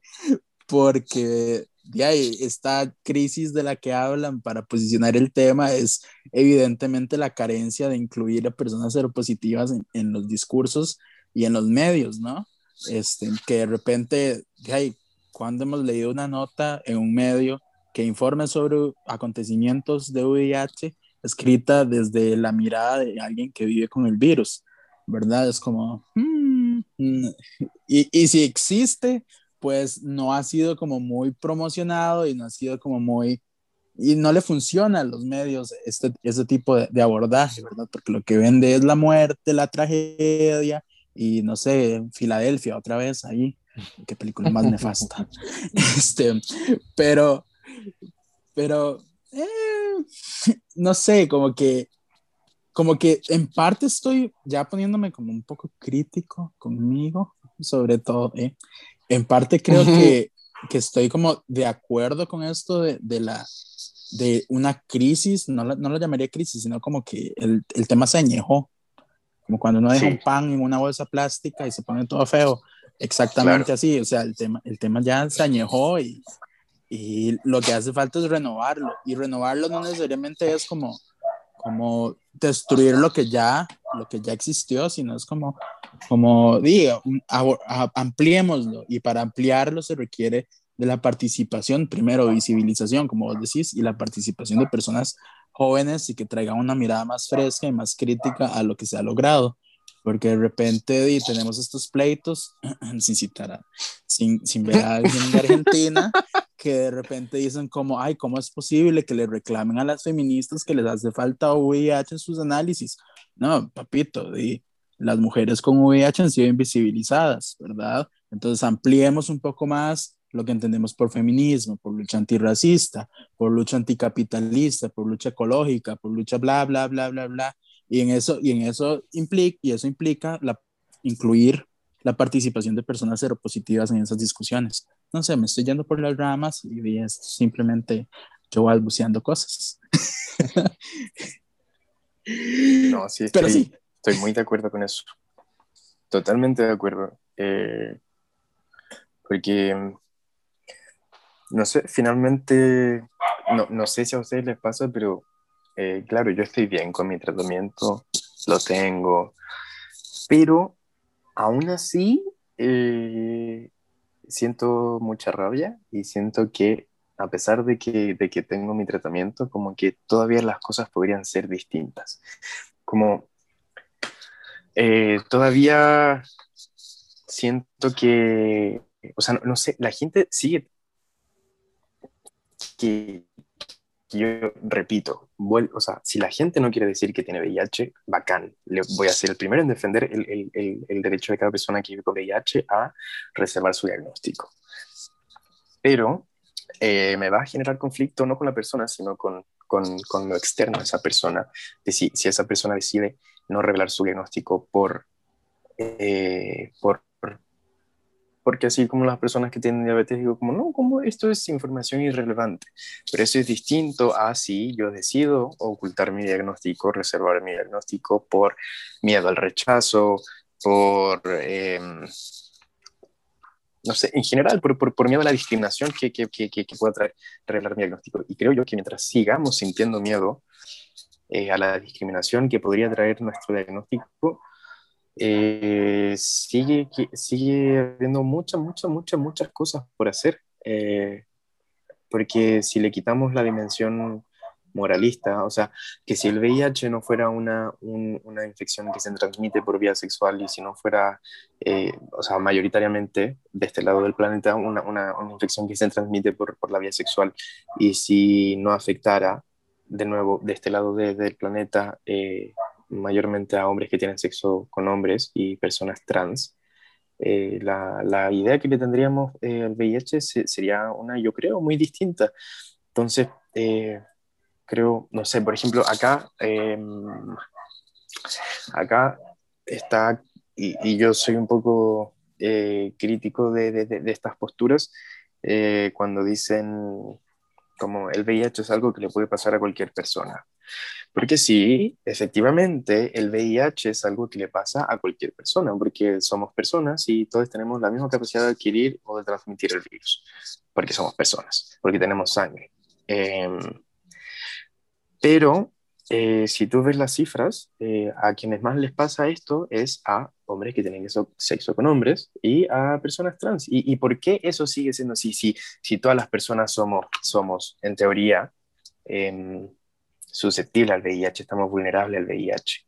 porque de ahí, esta crisis de la que hablan para posicionar el tema es evidentemente la carencia de incluir a personas seropositivas en, en los discursos y en los medios, ¿no? Este, que de repente, de cuando hemos leído una nota en un medio que informe sobre acontecimientos de VIH escrita desde la mirada de alguien que vive con el virus, ¿verdad? Es como, hmm, mm, y, y si existe, pues no ha sido como muy promocionado y no ha sido como muy, y no le funciona a los medios este, este tipo de, de, abordaje, ¿verdad? Porque lo que vende es la muerte, la tragedia y no sé, Filadelfia otra vez ahí, qué película más nefasta. [laughs] este, pero, pero, eh, no sé, como que, como que en parte estoy ya poniéndome como un poco crítico conmigo, sobre todo, ¿eh? en parte creo que, que, estoy como de acuerdo con esto de, de la de una crisis, no, no, lo llamaría crisis, sino como que el, el tema se añejó, como cuando uno deja sí. un pan en una bolsa plástica y se pone todo feo, exactamente claro. así, o sea, el tema, el tema ya se añejó y, y lo que hace falta es renovarlo, y renovarlo no necesariamente es como, como destruir lo que ya, lo que ya existió, sino es como como diga, ampliémoslo. Y para ampliarlo se requiere de la participación, primero visibilización, como vos decís, y la participación de personas jóvenes y que traigan una mirada más fresca y más crítica a lo que se ha logrado, porque de repente y tenemos estos pleitos, [clears throat] sin citar, a, sin, sin ver a alguien de Argentina, que de repente dicen como, ay, ¿cómo es posible que le reclamen a las feministas que les hace falta VIH en sus análisis? No, papito, las mujeres con VIH han sido invisibilizadas, ¿verdad? Entonces ampliemos un poco más lo que entendemos por feminismo, por lucha antirracista, por lucha anticapitalista, por lucha ecológica, por lucha bla, bla, bla, bla, bla. Y en eso, y en eso implica, y eso implica la, incluir la participación de personas seropositivas en esas discusiones. No sé, me estoy yendo por las ramas y es simplemente yo balbuceando cosas. no, sí, Pero sí, Estoy muy de acuerdo con eso. Totalmente de acuerdo. Eh, porque, no sé, finalmente, no, no, sé si a ustedes les pasa, pero eh, claro, yo estoy bien con mi tratamiento, lo tengo, pero aún así, eh, siento mucha rabia y siento que a pesar de que, de que tengo mi tratamiento, como que todavía las cosas podrían ser distintas. Como eh, todavía siento que, o sea, no, sé, la gente sigue que, yo repito, o sea, si la gente no quiere decir que tiene VIH, bacán, le voy a ser el primero en defender el, derecho de cada persona que vive con VIH a reservar su diagnóstico. Pero eh, me va a generar conflicto no con la persona, sino con, lo externo de esa persona. Si, esa persona decide no revelar su diagnóstico por, eh, por porque así como las personas que tienen diabetes digo como, no, como esto es información irrelevante, pero eso es distinto a si yo decido ocultar mi diagnóstico, reservar mi diagnóstico por miedo al rechazo, por, em, no sé, en general, por, por, por, miedo a la discriminación que, que, que, que pueda traer revelar mi diagnóstico. Y creo yo que mientras sigamos sintiendo miedo eh, a la discriminación que podría traer nuestro diagnóstico, eh, sigue, sigue habiendo muchas, muchas, muchas, muchas cosas por hacer. Eh, porque si le quitamos la dimensión moralista, o sea, que si el VIH no fuera una, una infección que se transmite por vía sexual y si no fuera, eh, o sea, mayoritariamente de este lado del planeta, una, una, una infección que se transmite por, por, la vía sexual y si no afectara, de nuevo, de este lado de, del planeta, eh, mayormente a hombres que tienen sexo con hombres y personas trans, eh, la, la, idea que le tendríamos eh, al VIH sería una, yo creo, muy distinta. Entonces, eh, creo, no sé, por ejemplo, acá, em, acá está, y, yo soy un poco crítico de, de, de, estas posturas, cuando dicen como el VIH es algo que le puede pasar a cualquier persona. Porque sí, efectivamente, el VIH es algo que le pasa a cualquier persona, porque somos personas y todos tenemos la misma capacidad de adquirir o de transmitir el virus, porque somos personas, porque tenemos sangre. Em, pero eh, si tú ves las cifras, eh, a quienes más les pasa esto es a hombres que tienen sexo con hombres y a personas trans. ¿Y, y por qué eso sigue siendo así? Si, si todas las personas somos, somos en teoría, eh, susceptible al VIH, estamos vulnerables al VIH.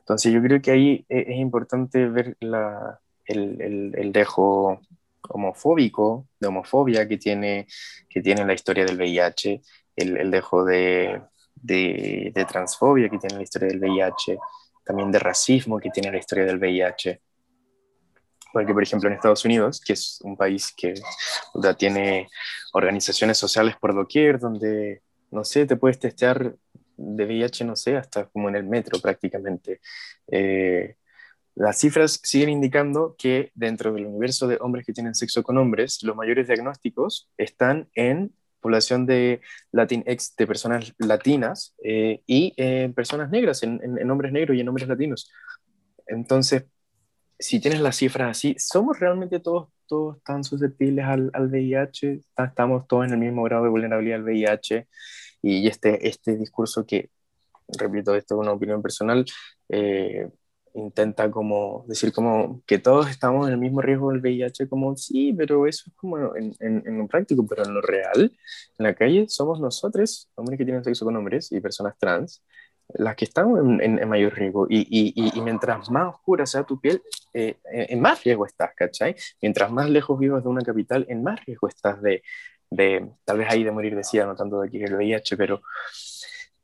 Entonces yo creo que ahí e, es importante ver la, el, el, el, dejo homofóbico, de homofobia que tiene, que tiene la historia del VIH, el, el dejo de, de, de, transfobia que tiene la historia del VIH, también de racismo que tiene la historia del VIH. Porque, por ejemplo, en Estados Unidos, que es un país que tiene organizaciones sociales por doquier, donde, no sé, te puedes testear de VIH, no sé, hasta como en el metro prácticamente. Eh, las cifras siguen indicando que dentro del universo de hombres que tienen sexo con hombres, los mayores diagnósticos están en población de Latinx, de personas latinas eh, y en personas negras, en, en, hombres negros y en hombres latinos. Entonces, si tienes las cifras así, ¿somos realmente todos, todos tan susceptibles al, al VIH? ¿Estamos todos en el mismo grado de vulnerabilidad al VIH? Y este, este discurso que, repito, esto es una opinión personal, eh, intenta como decir como que todos estamos en el mismo riesgo del VIH, como sí, pero eso es como en, en, en, lo práctico, pero en lo real, en la calle somos nosotros, hombres que tienen sexo con hombres y personas trans, las que están en, en mayor riesgo. Y, y, y, mientras más oscura sea tu piel, eh, en más riesgo estás, ¿cachai? Mientras más lejos vivas de una capital, en más riesgo estás de, de tal vez ahí de morir de SIDA, no tanto de que el VIH, pero,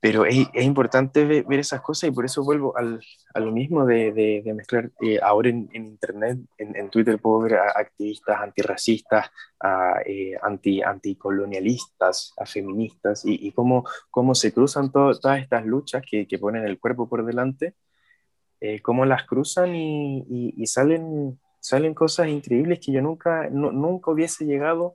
pero es, es importante ver, ver, esas cosas y por eso vuelvo al, a lo mismo de, de, de mezclar. Eh, ahora en, en Internet, en, en, Twitter puedo ver a activistas antirracistas, a eh, anti, anticolonialistas, a feministas y, y cómo, cómo se cruzan to, todas estas luchas que, que, ponen el cuerpo por delante, eh, cómo las cruzan y, y, y, salen, salen cosas increíbles que yo nunca, no, nunca hubiese llegado a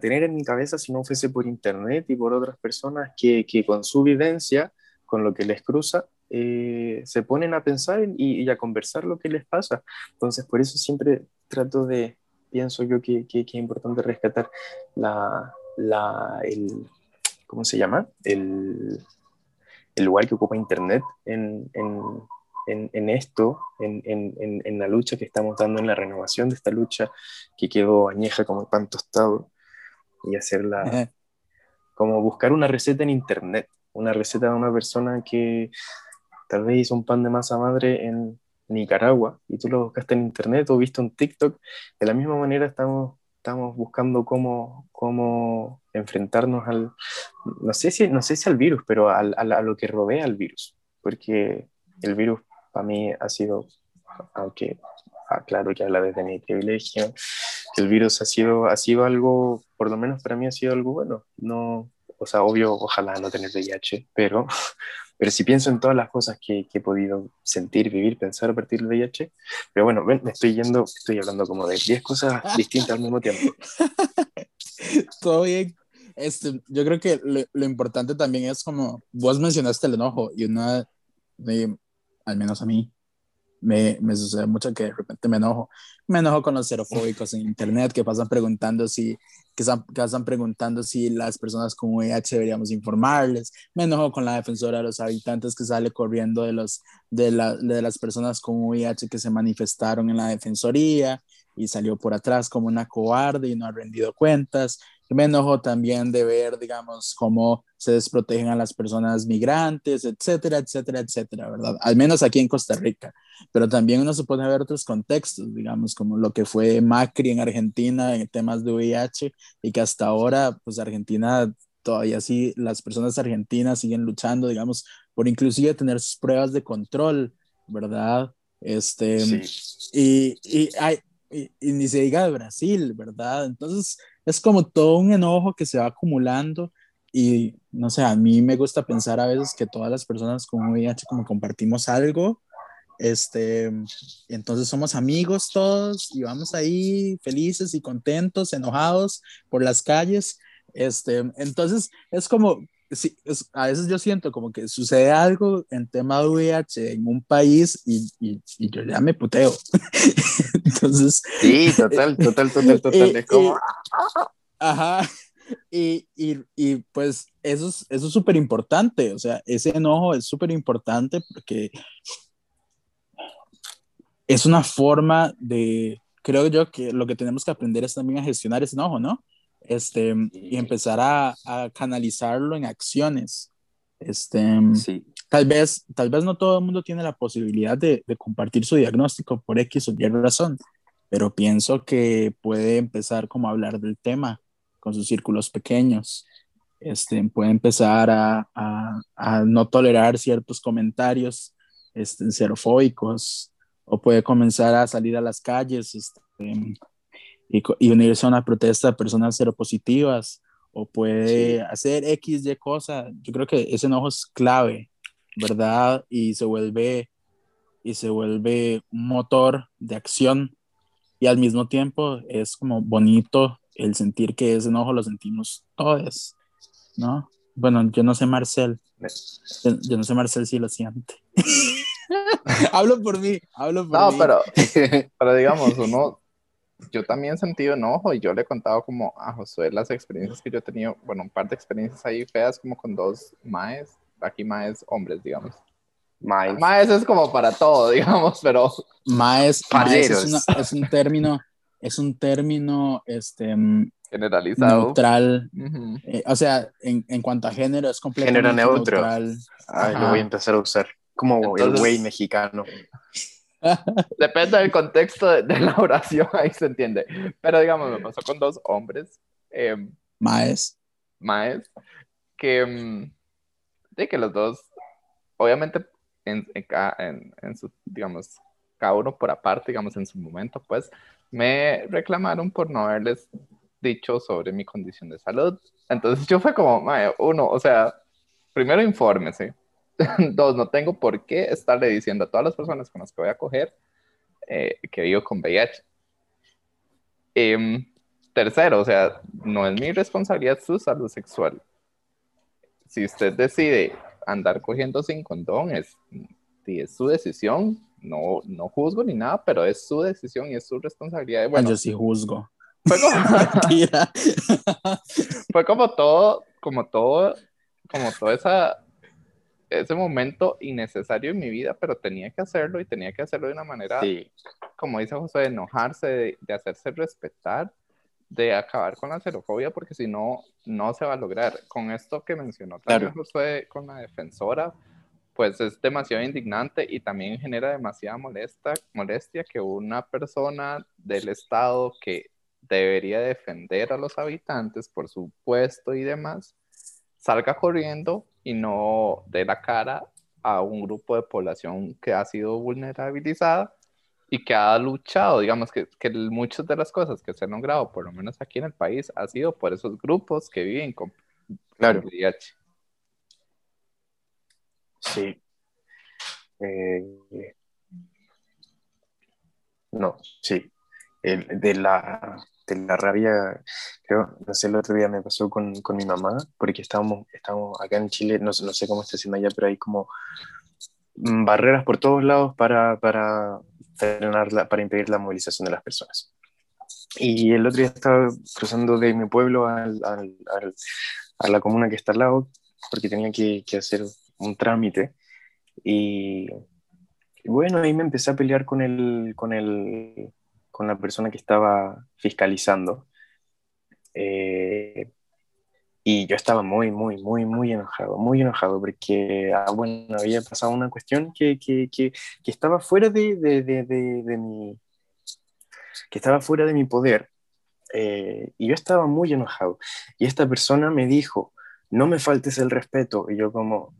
tener en mi cabeza si no fuese por internet y por otras personas que, que con su vivencia, con lo que les cruza, eh, se ponen a pensar y, y, a conversar lo que les pasa. Entonces, por eso siempre trato de, pienso yo que, que, que es importante rescatar la, la, el, ¿cómo se llama? El, el lugar que ocupa Internet en, en, en, en esto, en, la lucha que estamos dando, en la renovación de esta lucha que quedó añeja como pan tostado, y hacerla, como buscar una receta en internet, una receta de una persona que tal vez hizo un pan de masa madre en Nicaragua y tú lo buscaste en internet o viste un TikTok, de la misma manera estamos estamos buscando cómo, cómo enfrentarnos al, no sé si, no sé si al virus, pero al, a lo que rodea al virus, porque el virus para mí ha sido, aunque claro que habla desde mi privilegio, el virus ha sido, ha sido algo, por lo menos para mí ha sido algo bueno, no, o sea, obvio, ojalá no tener VIH, pero [laughs] pero si pienso en todas las cosas que, he podido sentir, vivir, pensar a partir del VIH, pero bueno, ven, me estoy yendo, estoy hablando como de 10 cosas [laughs] distintas al mismo tiempo. [laughs] Todo bien. Este, yo creo que lo, importante también es como vos mencionaste el enojo y una de, al menos a mí, me, me, sucede mucho que de repente me enojo. Me enojo con los xerofóbicos en internet que pasan preguntando si, que están, que preguntando si las personas con VIH deberíamos informarles. Me enojo con la defensora de los habitantes que sale corriendo de, los, de, la, de las personas con VIH que se manifestaron en la defensoría y salió por atrás como una cobarde y no ha rendido cuentas. Me enojo también de ver, digamos, cómo se desprotegen a las personas migrantes, etcétera, etcétera, etcétera, ¿verdad? Al menos aquí en Costa Rica. Pero también uno se puede ver otros contextos, digamos, como lo que fue Macri en Argentina en temas de VIH y que hasta ahora, pues Argentina todavía sí, las personas argentinas siguen luchando, digamos, por inclusive tener sus pruebas de control, ¿verdad? Este, y, y, hay, y, y, ni se diga de Brasil, ¿verdad? Entonces, es como todo un enojo que se va acumulando y no sé, a mí me gusta pensar a veces que todas las personas con VIH como compartimos algo, este, entonces somos amigos todos y vamos ahí felices y contentos, enojados por las calles, este, entonces es como, sí, a veces yo siento como que sucede algo en tema de VIH en un país y, y, y yo ya me puteo. [laughs] Entonces. Sí, total, total, total, [laughs] total. es como. ajá. Y, y, y, pues eso es eso es súper importante, o sea, ese enojo es súper importante porque es una forma de, creo yo que lo que tenemos que aprender es también a gestionar ese enojo, ¿no? Este, y empezar a, a canalizarlo en acciones. Este, sí. tal, vez, tal vez no todo el mundo tiene la posibilidad de, de, compartir su diagnóstico por X o Y razón, pero pienso que puede empezar como a hablar del tema con sus círculos pequeños. Este, puede empezar a, a, a no tolerar ciertos comentarios este, xerofóbicos o puede comenzar a salir a las calles este, y, y, unirse a una protesta de personas seropositivas o puede hacer X, Y cosa. Yo creo que ese enojo es clave, ¿verdad? Y se vuelve, y se vuelve un motor de acción y al mismo tiempo es como bonito el sentir que ese enojo lo sentimos todos, ¿no? Bueno, yo no sé Marcel, yo, no sé Marcel si lo siente. [laughs] [laughs] hablo por mí, hablo por no, mí. pero, [laughs] pero digamos, uno, yo también he sentido enojo y yo le he contado como a Josué las experiencias que yo he tenido, bueno, un par de experiencias ahí feas como con dos maes, aquí maes hombres, digamos. Maes. Maes es como para todo, [laughs] digamos, pero... Maes, maes es, es, un [laughs] término, es un término, este... Generalizado. Neutral. eh, o sea, en, en, cuanto a género es completamente género neutro. neutral. Ay, lo voy a empezar a usar como Entonces, el güey mexicano. Depende del contexto de, de, la oración, ahí se entiende. Pero digamos, me pasó con dos hombres. Eh, maes. Maes. Que, mm, de que los dos, obviamente, en, en, en, su, digamos, cada uno por aparte, digamos, en su momento, pues, me reclamaron por no haberles dicho sobre mi condición de salud. Entonces yo fue como, mae, uno, o sea, primero infórmese [laughs] Dos, no tengo por qué estarle diciendo a todas las personas con las que voy a coger eh, que vivo con VIH. Eh, tercero, o sea, no es mi responsabilidad su salud sexual. Si usted decide andar cogiendo sin condón, es, es su decisión. No, no juzgo ni nada, pero es su decisión y es su responsabilidad. Bueno, Yo sí juzgo. Fue como, [laughs] [laughs] fue como todo, como todo, como toda esa ese momento innecesario en mi vida, pero tenía que hacerlo y tenía que hacerlo de una manera, como dice José, de enojarse, de, hacerse respetar, de acabar con la xerofobia, porque si no, no se va a lograr. Con esto que mencionó también José con la defensora, pues es demasiado indignante y también genera demasiada molesta, molestia que una persona del Estado que debería defender a los habitantes por su puesto y demás, salga corriendo y no dé la cara a un grupo de población que ha sido vulnerabilizada y que ha luchado, digamos que, que muchas de las cosas que se han logrado, por lo menos aquí en el país, ha sido por esos grupos que viven con, claro. VIH. Sí. Eh, no, sí. El, de la de la rabia, creo, no sé, el otro día me pasó con, con mi mamá, porque estábamos, estábamos acá en Chile, no, no, sé cómo está haciendo allá, pero hay como barreras por todos lados para, para, frenar para impedir la movilización de las personas. Y el otro día estaba cruzando de mi pueblo al, al, a la comuna que está al lado, porque tenía que, que hacer un trámite. Y, y, bueno, ahí me empecé a pelear con el, con el, con la persona que estaba fiscalizando. Eh, y yo estaba muy, muy, muy, muy enojado, muy enojado, porque, ah, bueno, había pasado una cuestión que, que, que, estaba fuera de, de, de, de, mi, que estaba fuera de mi poder. Eh, y yo estaba muy enojado. Y esta persona me dijo, no me faltes el respeto. Y yo como,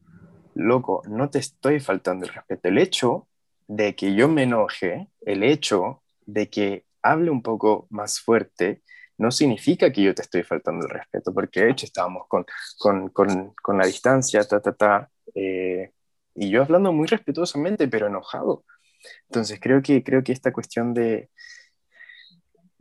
loco, no te estoy faltando el respeto. El hecho de que yo me enoje, el hecho de que hable un poco más fuerte, no significa que yo te estoy faltando el respeto, porque de hecho estábamos con, con, con, con la distancia, ta, ta, ta, eh, y yo hablando muy respetuosamente, pero enojado. Entonces creo que, creo que esta cuestión de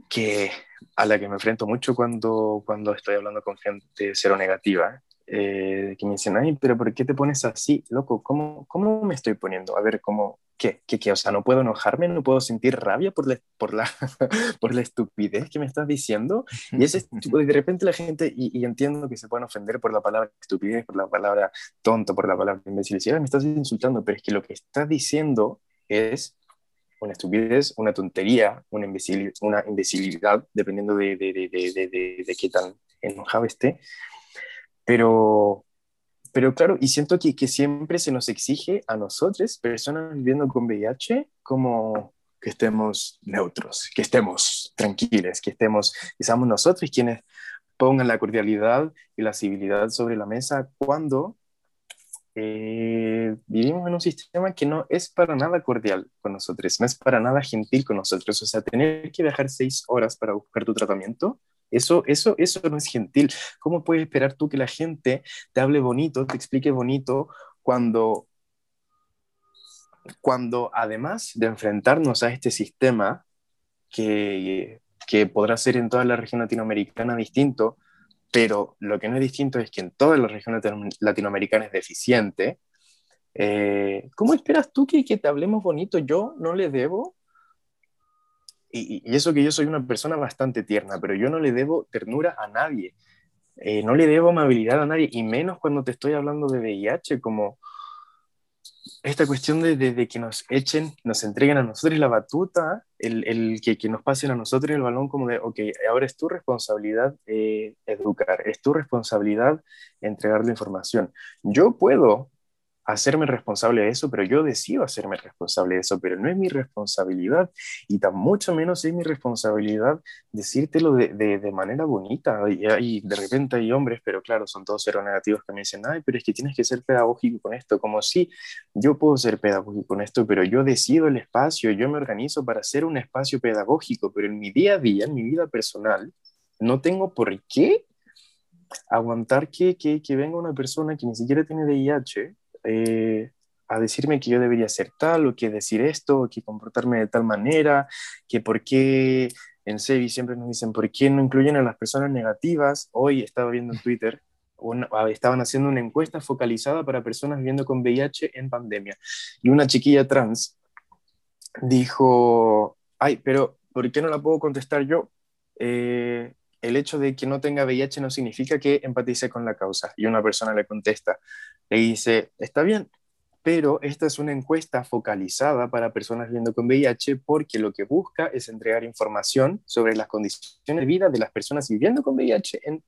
que a la que me enfrento mucho cuando, cuando estoy hablando con gente cero negativa, eh, que me dicen, ay, pero ¿por qué te pones así, loco? ¿Cómo, cómo me estoy poniendo? A ver, ¿cómo, qué, qué, qué? O sea, ¿no puedo enojarme? ¿No puedo sentir rabia por la, por la, [laughs] por la estupidez que me estás diciendo? Y ese de repente la gente, y, entiendo que se pueden ofender por la palabra estupidez, por la palabra tonto, por la palabra imbécil, si me estás insultando, pero es que lo que estás diciendo es una estupidez, una tontería, una, imbecil, una imbecilidad, dependiendo de, de, de, de, de qué tan enojado esté. Pero, pero claro, y siento que, que siempre se nos exige a nosotros, personas viviendo con VIH, como que estemos neutros, que estemos tranquilos, que estemos, que seamos nosotros quienes pongan la cordialidad y la civilidad sobre la mesa cuando eh, vivimos en un sistema que no es para nada cordial con nosotros, no es para nada gentil con nosotros. O sea, tener que viajar seis horas para buscar tu tratamiento eso, eso, eso no es gentil. ¿Cómo puedes esperar tú que la gente te hable bonito, te explique bonito cuando, cuando además de enfrentarnos a este sistema que, que podrá ser en toda la región latinoamericana distinto, pero lo que no es distinto es que en toda la región latinoamericana es deficiente, eh, ¿cómo esperas tú que, que, te hablemos bonito? Yo no le debo y, eso que yo soy una persona bastante tierna, pero yo no le debo ternura a nadie, eh, no le debo amabilidad a nadie, y menos cuando te estoy hablando de VIH, como esta cuestión de, de, que nos echen, nos entreguen a nosotros la batuta, el, el que, que, nos pasen a nosotros el balón como de, ok, ahora es tu responsabilidad eh, educar, es tu responsabilidad entregar la información. Yo puedo hacerme responsable de eso, pero yo decido hacerme responsable de eso, pero no es mi responsabilidad y tan mucho menos es mi responsabilidad decírtelo de, de, manera bonita. Y, de repente hay hombres, pero claro, son todos negativos que me dicen, ay, pero es que tienes que ser pedagógico con esto, como si yo puedo ser pedagógico con esto, pero yo decido el espacio, yo me organizo para ser un espacio pedagógico, pero en mi día a día, en mi vida personal, no tengo por qué aguantar que, que, que venga una persona que ni siquiera tiene VIH eh, a decirme que yo debería ser tal, o que decir esto, o que comportarme de tal manera, que por qué en SEBI siempre nos dicen por qué no incluyen a las personas negativas. Hoy estaba viendo en [laughs] Twitter, ah, estaban haciendo una encuesta focalizada para personas viviendo con VIH en pandemia. Y una chiquilla trans dijo, ay, pero ¿por qué no la puedo contestar yo? Eh, el hecho de que no tenga VIH no significa que empatice con la causa. Y una persona le contesta, le dice, está bien, pero esta es una encuesta focalizada para personas viviendo con VIH porque lo que busca es entregar información sobre las condiciones de vida de las personas viviendo con VIH en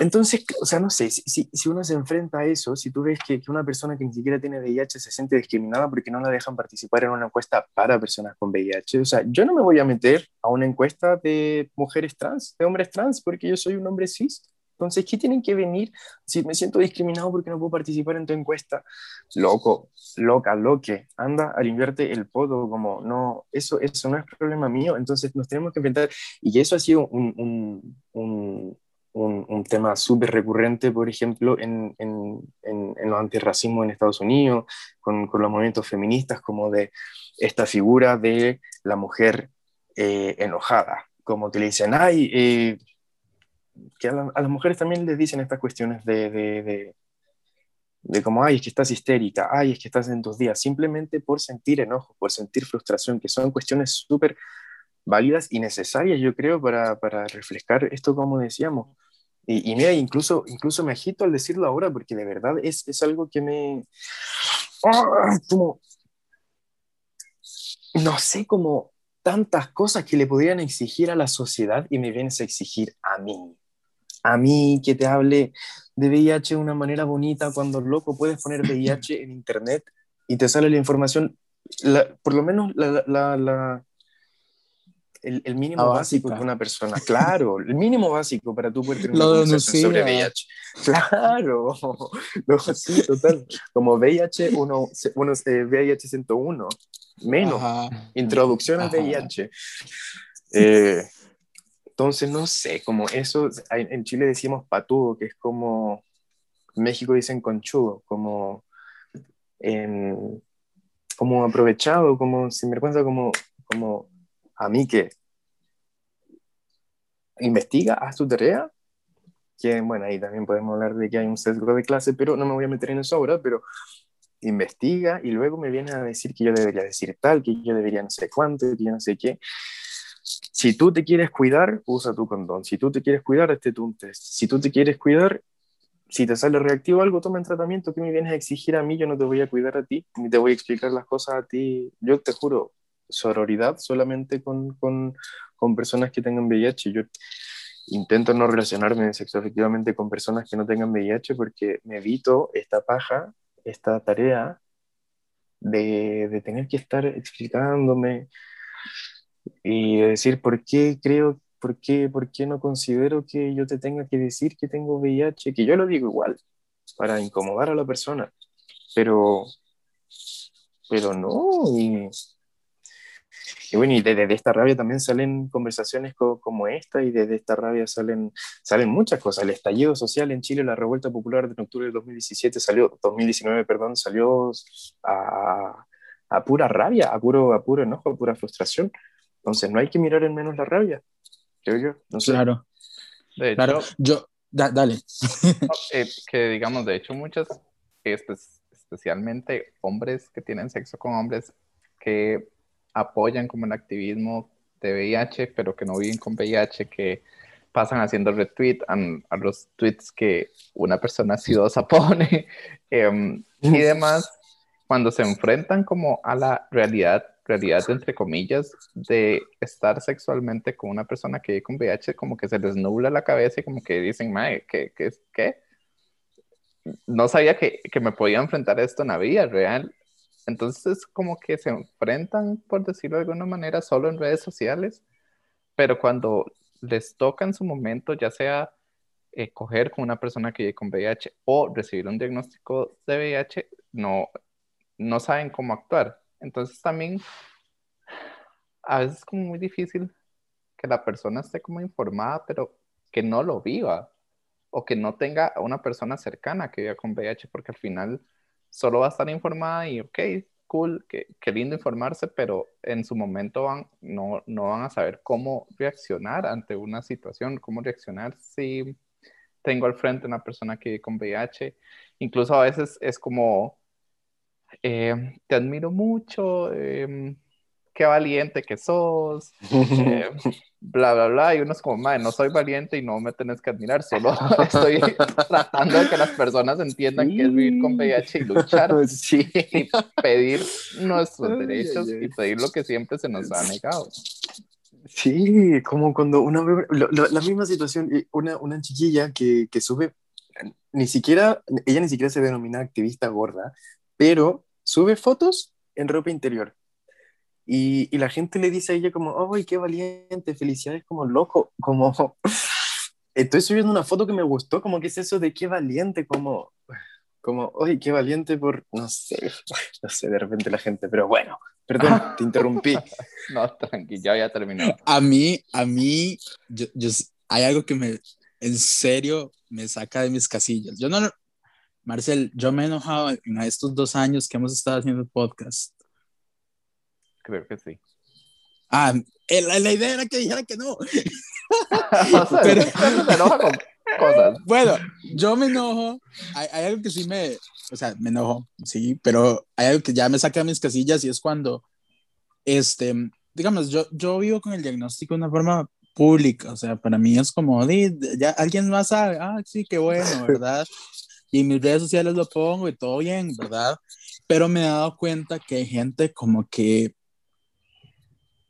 Entonces, o sea, no sé, si, si, uno se enfrenta a eso, si tú ves que, que, una persona que ni siquiera tiene VIH se siente discriminada porque no la dejan participar en una encuesta para personas con VIH, o sea, yo no me voy a meter a una encuesta de mujeres trans, de hombres trans, porque yo soy un hombre cis. Entonces, ¿qué tienen que venir si me siento discriminado porque no puedo participar en tu encuesta? Loco, loca, loque, anda a limpiarte el podo, como, no, eso, eso no es problema mío, entonces nos tenemos que enfrentar, y eso ha sido un, un, un un, tema súper recurrente, por ejemplo, en, en, en, en los antirracismos en Estados Unidos, con, con, los movimientos feministas, como de esta figura de la mujer eh, enojada, como que le dicen, ay, eh, que a, las mujeres también les dicen estas cuestiones de, de, de, de, como, ay, es que estás histérica, ay, es que estás en tus días, simplemente por sentir enojo, por sentir frustración, que son cuestiones súper válidas y necesarias, yo creo, para, para refrescar esto, como decíamos. Y, mira, incluso, incluso me agito al decirlo ahora porque de verdad es, es algo que me... ¡Ah! Como, no sé, como tantas cosas que le podrían exigir a la sociedad y me vienes a exigir a mí. A mí que te hable de VIH de una manera bonita cuando loco puedes poner VIH en internet y te sale la información, por lo menos la, la, el, mínimo básico de una persona. Claro, el mínimo básico para tú poder tener una conversación sobre VIH. Claro, [laughs] no, sí, total. Como VIH, uno, uno eh, VIH 101, menos. Introducción al VIH. Eh, entonces, no sé, como eso, en Chile decimos patudo, que es como, en México dicen conchudo, como, en, como aprovechado, como sinvergüenza, como, como a mí que investiga, haz tu tarea, que bueno, ahí también podemos hablar de que hay un sesgo de clase, pero no me voy a meter en eso ahora, pero investiga y luego me viene a decir que yo debería decir tal, que yo debería no sé cuánto, que yo no sé qué. Si tú te quieres cuidar, usa tu condón. Si tú te quieres cuidar, este tu test. Si tú te quieres cuidar, si te sale reactivo algo, toma el tratamiento. ¿Qué me vienes a exigir a mí? Yo no te voy a cuidar a ti, ni te voy a explicar las cosas a ti. Yo te juro, sororidad solamente con, con, con personas que tengan VIH. Yo intento no relacionarme sexoafectivamente con personas que no tengan VIH porque me evito esta paja, esta tarea de, de tener que estar explicándome y decir por qué creo, por qué, por qué no considero que yo te tenga que decir que tengo VIH, que yo lo digo igual, para incomodar a la persona, pero, pero no, y, y bueno, y desde esta rabia también salen conversaciones como esta y desde esta rabia salen, salen muchas cosas. El estallido social en Chile, la revuelta popular de octubre de 2017 salió, 2019, perdón, salió a, a pura rabia, a puro, a puro enojo, a pura frustración. Entonces no hay que mirar en menos la rabia, creo yo. No sé. Claro. claro, yo, dale. Eh, que digamos, de hecho, muchas, especialmente hombres que tienen sexo con hombres, que apoyan como el activismo de VIH, pero que no viven con VIH, que pasan haciendo retweet a, los tweets que una persona acidosa [laughs] pone em, y demás, cuando se enfrentan como a la realidad, realidad entre comillas, de estar sexualmente con una persona que vive con VIH, como que se les nubla la cabeza y como que dicen, mae, ¿qué? ¿Qué? qué? No sabía que, que me podía enfrentar a esto en la vida real entonces, como que se enfrentan, por decirlo de alguna manera, solo en redes sociales, pero cuando les toca en su momento, ya sea eh, coger con una persona que vive con VIH o recibir un diagnóstico de VIH, no, no saben cómo actuar. Entonces, también a veces es como muy difícil que la persona esté como informada, pero que no lo viva o que no tenga una persona cercana que viva con VIH, porque al final solo va a estar informada y, ok, cool, qué, lindo informarse, pero en su momento van, no, no van a saber cómo reaccionar ante una situación, cómo reaccionar si tengo al frente una persona que vive con VIH. Incluso a veces es como, eh, te admiro mucho, em, qué valiente que sos, eh, bla, bla, bla, y uno es como, madre, no soy valiente y no me tenés que admirar, solo [laughs] estoy [laughs] tratando de que las personas entiendan que es vivir con VIH y luchar, [laughs] Sí. y pedir nuestros derechos y pedir lo que siempre se nos ha negado. Sí, como cuando una lo- lo- la misma situación, eh, una, una chiquilla que, que sube, ni siquiera, ella ni siquiera se denomina activista gorda, pero sube fotos en ropa interior. Y, y la gente le dice a ella como, ¡ay, qué valiente! Felicidades como loco, como, [laughs] estoy subiendo una foto que me gustó, como que es eso de qué valiente, como, como, ¡ay, qué valiente por, no sé, [laughs] no sé, de repente la gente, pero bueno, perdón, [laughs] te interrumpí. No, tranqui, ya había terminado. A mí, a mí, yo, yo- hay algo que me, en serio, me saca de mis casillas. Yo no, Marcel, yo me he enojado en estos dos años que hemos estado haciendo el podcast. Creo que sí. Ah, el- la, la idea era que dijera que no. [laughs] o sea, Pero- uno se enoja con cosas. Bueno, yo me enojo. Hay, hay algo que sí me, o sea, me enojo, sí, pero hay algo que ya me saca de mis casillas y es cuando, este, digamos, yo, yo vivo con el diagnóstico de una forma pública, o sea, para mí es como, "Di, ya alguien más sabe, ah, sí, qué bueno, [laughs] ¿verdad? Y en mis redes sociales lo pongo y todo bien, ¿verdad? Pero me he dado cuenta que hay gente como que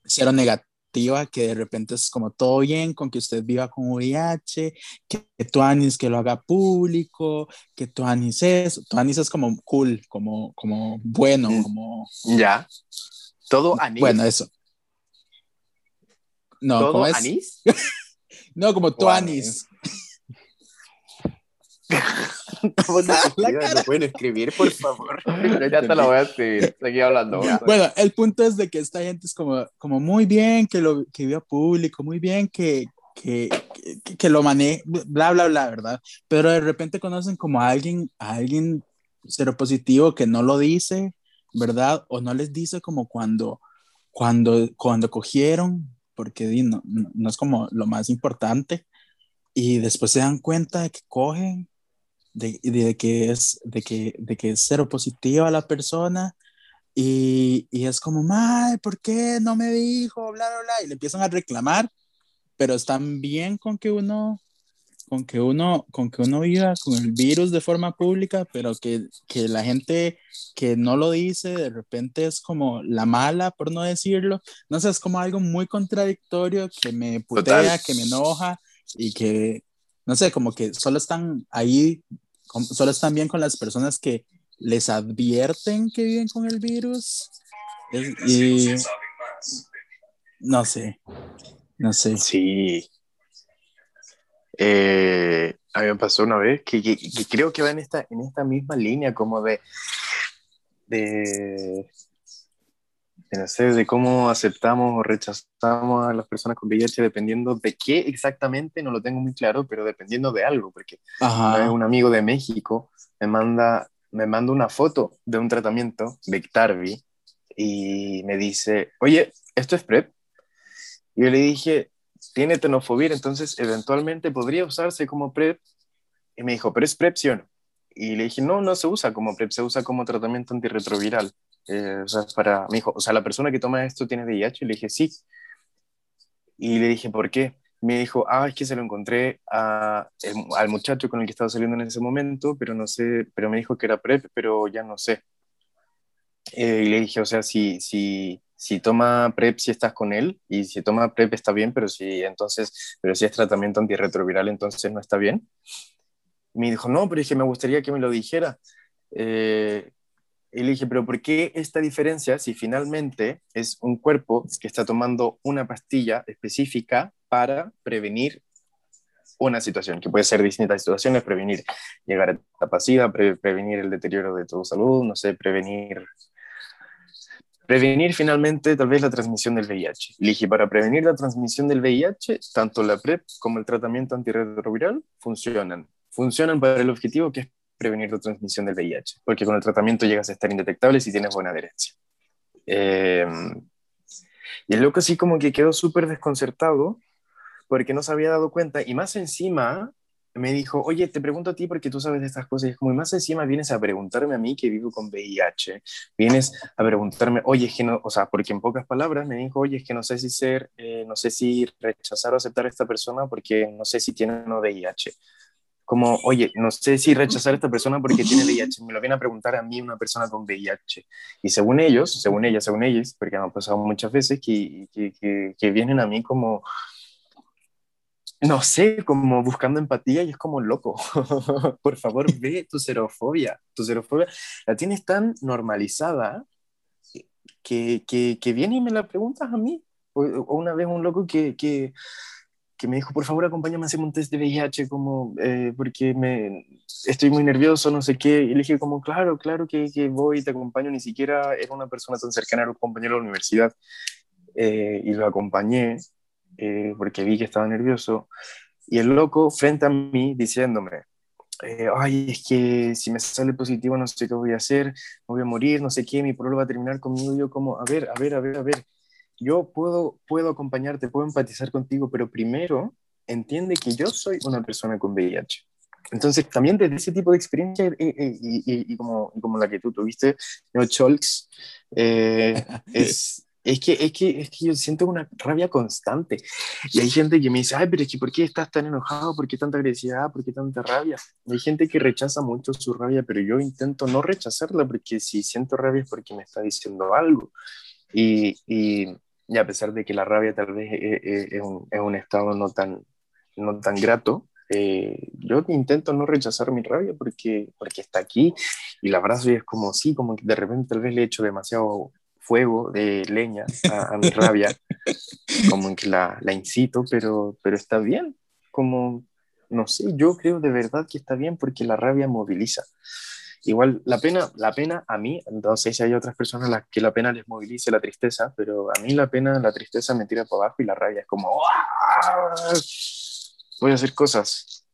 cero negativa, que de repente es como todo bien con que usted viva con VIH, que, que Tuanis que lo haga público, que Tuanis es, Tuanis es como cool, como, como bueno, Mm. como, Ya. ¿Todo anís? bueno, eso. No, ¿Todo ¿cómo es? anís? [laughs] No, como Tuanis. ¿Cómo [laughs] ¿Lo [laughs] pueden escribir, por favor? [laughs] Ya te lo voy a escribir. Seguí hablando. Bueno, el punto es de que esta gente es como, como muy bien que lo que viva público, muy bien que, que, que, que lo maneje, bla, bla, bla, ¿verdad? Pero de repente conocen como a alguien, a alguien seropositivo que no lo dice, ¿verdad? O no les dice como cuando, cuando, cuando cogieron, porque no, no es como lo más importante, y después se dan cuenta de que cogen, de, de que es, de que, de que es seropositiva la persona, y, y es como, madre, ¿por qué no me dijo? Bla, bla, bla. Y le empiezan a reclamar, pero están bien con que uno, con que uno, con que uno viva con el virus de forma pública, pero que, que la gente que no lo dice de repente es como la mala, por no decirlo. No sé, es como algo muy contradictorio que me putea, Total. que me enoja y que, no sé, como que solo están ahí, solo están bien con las personas que les advierten que viven con el virus. Es- y no sé, no sé. Sí. Eh, a mí me pasó una vez que, que- que creo que va en esta, en esta misma línea como de, de, no sé, de cómo aceptamos o rechazamos a las personas con VIH dependiendo de qué exactamente, no lo tengo muy claro, pero dependiendo de algo, porque Ajá. un amigo de México me manda, me manda una foto de un tratamiento de Ictarvi y me dice, oye, ¿esto es PrEP? Y yo le dije, tiene tenofovir, entonces eventualmente podría usarse como PrEP. Y me dijo, ¿pero es PrEP, sí o no? Y le dije, no, no se usa como PrEP, se usa como tratamiento antirretroviral. Eh, o sea, para, me dijo, o sea, la persona que toma esto tiene VIH. Y le dije, sí. Y le dije, ¿por qué? Me dijo, ah, es que se lo encontré a, el- al muchacho con el que estaba saliendo en ese momento, pero no sé, pero me dijo que era PrEP, pero ya no sé. Eh, y le dije, o sea, si, si, si toma PrEP, si estás con él, y si toma PrEP está bien, pero si entonces, pero si es tratamiento antirretroviral, entonces no está bien. Me dijo, no, pero que me gustaría que me lo dijera. Eh, y le dije, pero ¿por qué esta diferencia si finalmente es un cuerpo que está tomando una pastilla específica para prevenir una situación, que puede ser distintas situaciones, prevenir llegar a etapa SIDA, pre- prevenir el deterioro de tu salud, no sé, prevenir prevenir finalmente tal vez la transmisión del VIH. Le dije, para prevenir la transmisión del VIH, tanto la PrEP como el tratamiento antirretroviral funcionan. Funcionan para el objetivo que es prevenir la transmisión del VIH, porque con el tratamiento llegas a estar indetectable si tienes buena adherencia. Eh, y el loco así como que quedó súper desconcertado porque no se había dado cuenta, y más encima me dijo, oye, te pregunto a ti porque tú sabes de estas cosas. Y es como, y más encima vienes a preguntarme a mí que vivo con VIH. Vienes a preguntarme, oye, es que no, o sea, porque en pocas palabras me dijo, oye, es que no sé si ser, eh, no sé si rechazar o aceptar a esta persona porque no sé si tiene o no VIH. Como, oye, no sé si rechazar a esta persona porque tiene VIH. Me lo viene a preguntar a mí una persona con VIH. Y según ellos, según ellas, según ellos, porque me ha pasado muchas veces que, que, vienen a mí como no sé, como buscando empatía y es como loco. [laughs] Por favor, ve tu xerofobia. Tu xerofobia la tienes tan normalizada que, que, viene y me la preguntas a mí. O, una vez un loco que, que, me dijo, por favor, acompáñame a hacer un test de VIH, como, eh, porque me, estoy muy nervioso, no sé qué. Y le dije, como, claro, claro que, que voy, te acompaño. Ni siquiera era una persona tan cercana, era un compañero de la universidad. Eh, y lo acompañé eh, porque vi que estaba nervioso, y el loco frente a mí diciéndome, eh, ay, es que si me sale positivo no sé qué voy a hacer, me voy a morir, no sé qué, mi pueblo va a terminar conmigo, yo como, a ver, a ver, a ver, a ver, yo puedo, puedo acompañarte, puedo empatizar contigo, pero primero entiende que yo soy una persona con VIH. Entonces, también desde ese tipo de experiencia y, y, y, como, como, la que tú tuviste, ¿no? Cholks, eh, [laughs] es, es que, es, que, es que yo siento una rabia constante. Y hay gente que me dice, ay, pero es que ¿por qué estás tan enojado? ¿Por qué tanta agresividad? ¿Por qué tanta rabia? hay gente que rechaza mucho su rabia, pero yo intento no rechazarla porque si siento rabia es porque me está diciendo algo. Y, y, y a pesar de que la rabia tal vez es, es, un, es un, estado no tan, no tan grato, eh, yo intento no rechazar mi rabia porque, porque está aquí y la abrazo y es como, sí, como que de repente tal vez le he hecho demasiado fuego de leña a, mi rabia, [laughs] como en que la, la, incito, pero, pero está bien, como, no sé, yo creo de verdad que está bien porque la rabia moviliza. Igual la pena, la pena a mí, si hay otras personas a las que la pena les movilice la tristeza, pero a mí la pena, la tristeza me tira para abajo y la rabia es como, voy a hacer cosas.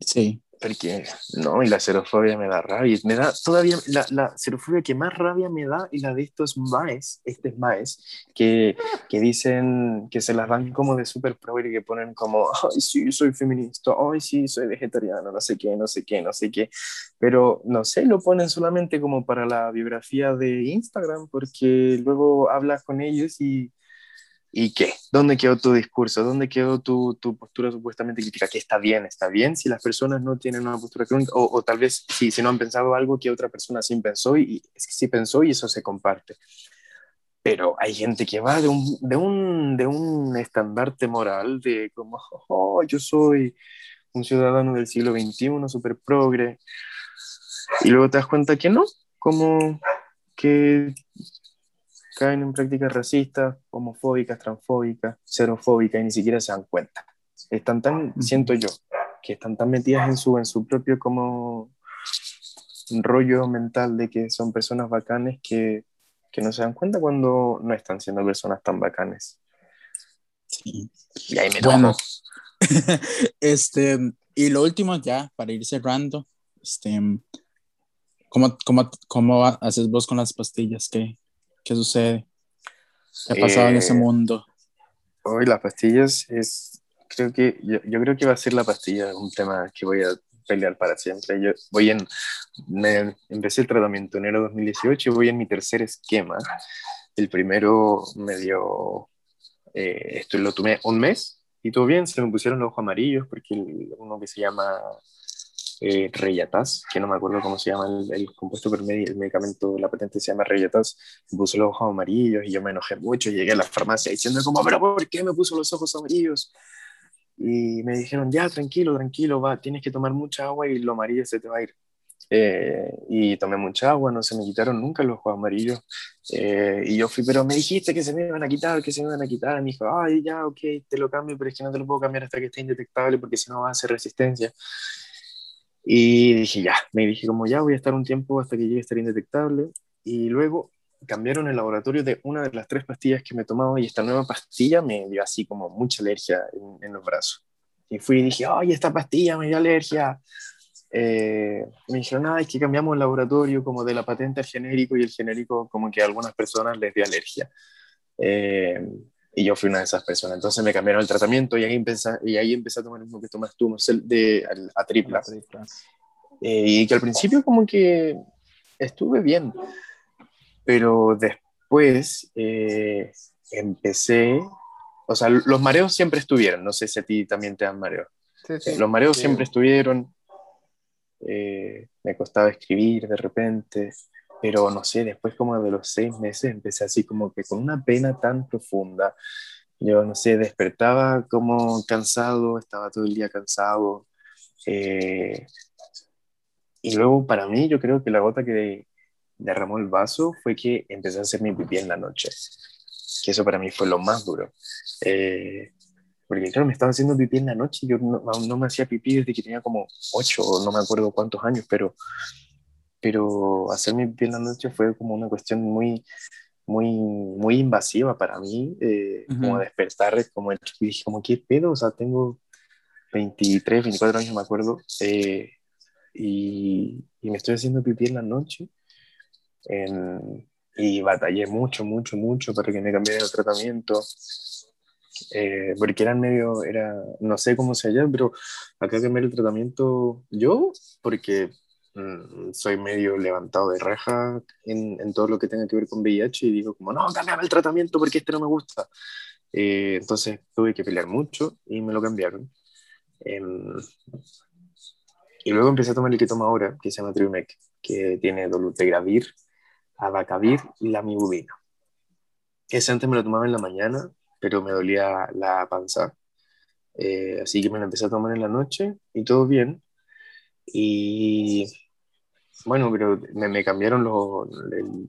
Sí porque no, y la xerofobia me da rabia, me da todavía, la, la xerofobia que más rabia me da y la de estos maes, este maes, que, que dicen que se las dan como de super pro y que ponen como, ay, sí, soy feminista, ay, sí, soy vegetariano, no sé qué, no sé qué, no sé qué, pero no sé, lo ponen solamente como para la biografía de Instagram, porque luego hablas con ellos y ¿Y qué? ¿Dónde quedó tu discurso? ¿Dónde quedó tu, tu, postura supuestamente crítica? Que está bien, está bien si las personas no tienen una postura crítica, o, o, tal vez si, si no han pensado algo que otra persona sí pensó y, que sí pensó y eso se comparte. Pero hay gente que va de un, de un, de un estandarte moral de como, oh, yo soy un ciudadano del siglo XXI, súper progre, y luego te das cuenta que no, como que caen en prácticas racistas, homofóbicas, transfóbicas, xerofóbicas y ni siquiera se dan cuenta. Están tan, siento yo, que están tan metidas en su, en su propio como rollo mental de que son personas bacanes que, que no se dan cuenta cuando no están siendo personas tan bacanes. Sí. Y ahí me bueno, [laughs] este, y lo último ya, para ir cerrando, este, ¿cómo, cómo, cómo haces vos con las pastillas? ¿Qué, ¿Qué sucede? ¿Qué ha pasado en ese eh, mundo? Hoy las pastillas es, creo que, yo, yo, creo que va a ser la pastilla un tema que voy a pelear para siempre. Yo voy en, me, empecé el tratamiento en enero de 2018 y voy en mi tercer esquema. El primero me dio, eh, esto lo tomé un mes y todo bien, se me pusieron los ojos amarillos porque uno que se llama eh, Reyatas, que no me acuerdo cómo se llama el, el compuesto pero el medicamento, la patente se llama Reyatas, puso los ojos amarillos y yo me enojé mucho, llegué a la farmacia diciendo como, pero ¿por qué me puso los ojos amarillos? Y me dijeron, ya, tranquilo, tranquilo, va, tienes que tomar mucha agua y lo amarillo se te va a ir. Eh, y tomé mucha agua, no se me quitaron nunca los ojos amarillos. Eh, y yo fui, pero me dijiste que se me iban a quitar, que se me iban a quitar. Y me dijo, ay, ya, ok, te lo cambio, pero es que no te lo puedo cambiar hasta que esté indetectable porque si no va a hacer resistencia. Y dije, ya, me dije como ya voy a estar un tiempo hasta que llegue a estar indetectable. Y luego cambiaron el laboratorio de una de las tres pastillas que me tomaba y esta nueva pastilla me dio así como mucha alergia en, los brazos. Y fui y dije, ay, esta pastilla me dio alergia. Eh, me dijeron, nada, es que cambiamos el laboratorio como de la patente al genérico y el genérico como que a algunas personas les dio alergia. Eh, Y yo fui una de esas personas. Entonces me cambiaron el tratamiento y ahí empecé, y ahí empecé a tomar el mismo que tomas tú, de, a, tripla. Eh, y que al principio como que estuve bien, pero después eh, empecé, o sea, los mareos siempre estuvieron, no sé si a ti también te dan mareos. Los mareos siempre estuvieron, eh, me costaba escribir de repente, pero no sé, después como de los seis meses empecé así como que con una pena tan profunda. Yo no sé, despertaba como cansado, estaba todo el día cansado. Eh, y luego para mí yo creo que la gota que derramó el vaso fue que empecé a hacer mi pipí en la noche. Que eso para mí fue lo más duro. Eh, porque claro, me estaba haciendo pipí en la noche yo no, no, me hacía pipí desde que tenía como ocho o no me acuerdo cuántos años, pero pero hacerme pipí en la noche fue como una cuestión muy, muy, muy invasiva para mí, eh, como despertar, como el, y dije, como, ¿qué pedo? O sea, tengo 23, 24 años, me acuerdo, eh, y, y, me estoy haciendo pipí en la noche, y batallé mucho, mucho, mucho para que me cambiara el tratamiento, eh, porque era medio, era, no sé cómo se llama, pero acá cambié el tratamiento yo, porque soy medio levantado de reja en, en, todo lo que tenga que ver con VIH y digo como, no, cambiame el tratamiento porque este no me gusta. Eh, entonces tuve que pelear mucho y me lo cambiaron. Em, y luego empecé a tomar el que tomo ahora, que se llama Triumec, que tiene dolutegravir, abacavir y lamivudina. Ese antes me lo tomaba en la mañana, pero me dolía la panza. Eh, así que me lo empecé a tomar en la noche y todo bien. Y bueno, pero me, me cambiaron lo, el,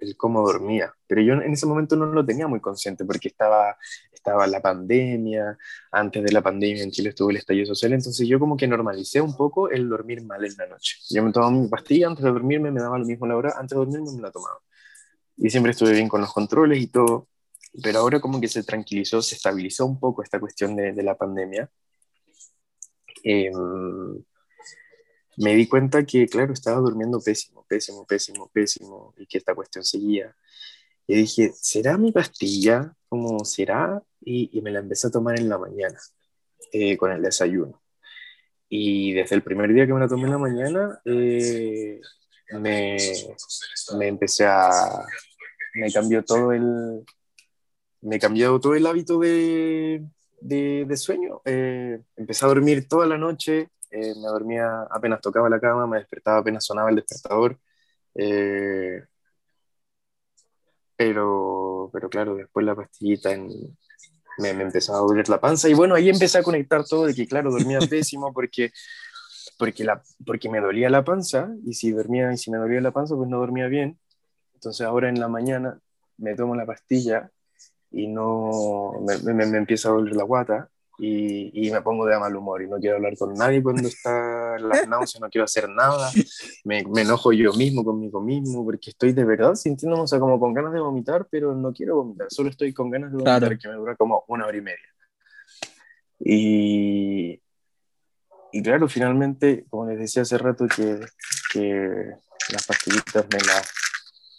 el, cómo dormía. Pero yo en ese momento no lo tenía muy consciente porque estaba, estaba la pandemia, antes de la pandemia en Chile estuvo el estallido social, entonces yo como que normalicé un poco el dormir mal en la noche. Yo me tomaba mi pastilla antes de dormirme, me daba lo mismo la hora, antes de dormirme me la tomaba. Y siempre estuve bien con los controles y todo, pero ahora como que se tranquilizó, se estabilizó un poco esta cuestión de, de la pandemia. Eh, me di cuenta que, claro, estaba durmiendo pésimo, pésimo, pésimo, pésimo, y que esta cuestión seguía. Y dije, ¿será mi pastilla? ¿Cómo será? Y, me la empecé a tomar en la mañana, eh, con el desayuno. Y desde el primer día que me la tomé en la mañana, eh, me, me empecé a... Me cambió todo el... Me cambió todo el hábito de, de, de sueño. Eh, empecé a dormir toda la noche, eh, me dormía apenas tocaba la cama, me despertaba apenas sonaba el despertador. Eh, pero, pero claro, después la pastillita en, me, me, empezaba a doler la panza y bueno, ahí empecé a conectar todo de que claro, dormía [laughs] pésimo porque, porque, la, porque me dolía la panza y si dormía y si me dolía la panza pues no dormía bien. Entonces ahora en la mañana me tomo la pastilla y no me, me, me empieza a doler la guata y, y, me pongo de mal humor y no quiero hablar con nadie cuando está las náuseas, no quiero hacer nada, me, me, enojo yo mismo conmigo mismo porque estoy de verdad sintiéndome, o sea, como con ganas de vomitar, pero no quiero vomitar, solo estoy con ganas de vomitar claro. que me dura como una hora y media. Y, y claro, finalmente, como les decía hace rato, que, que las pastillitas me las,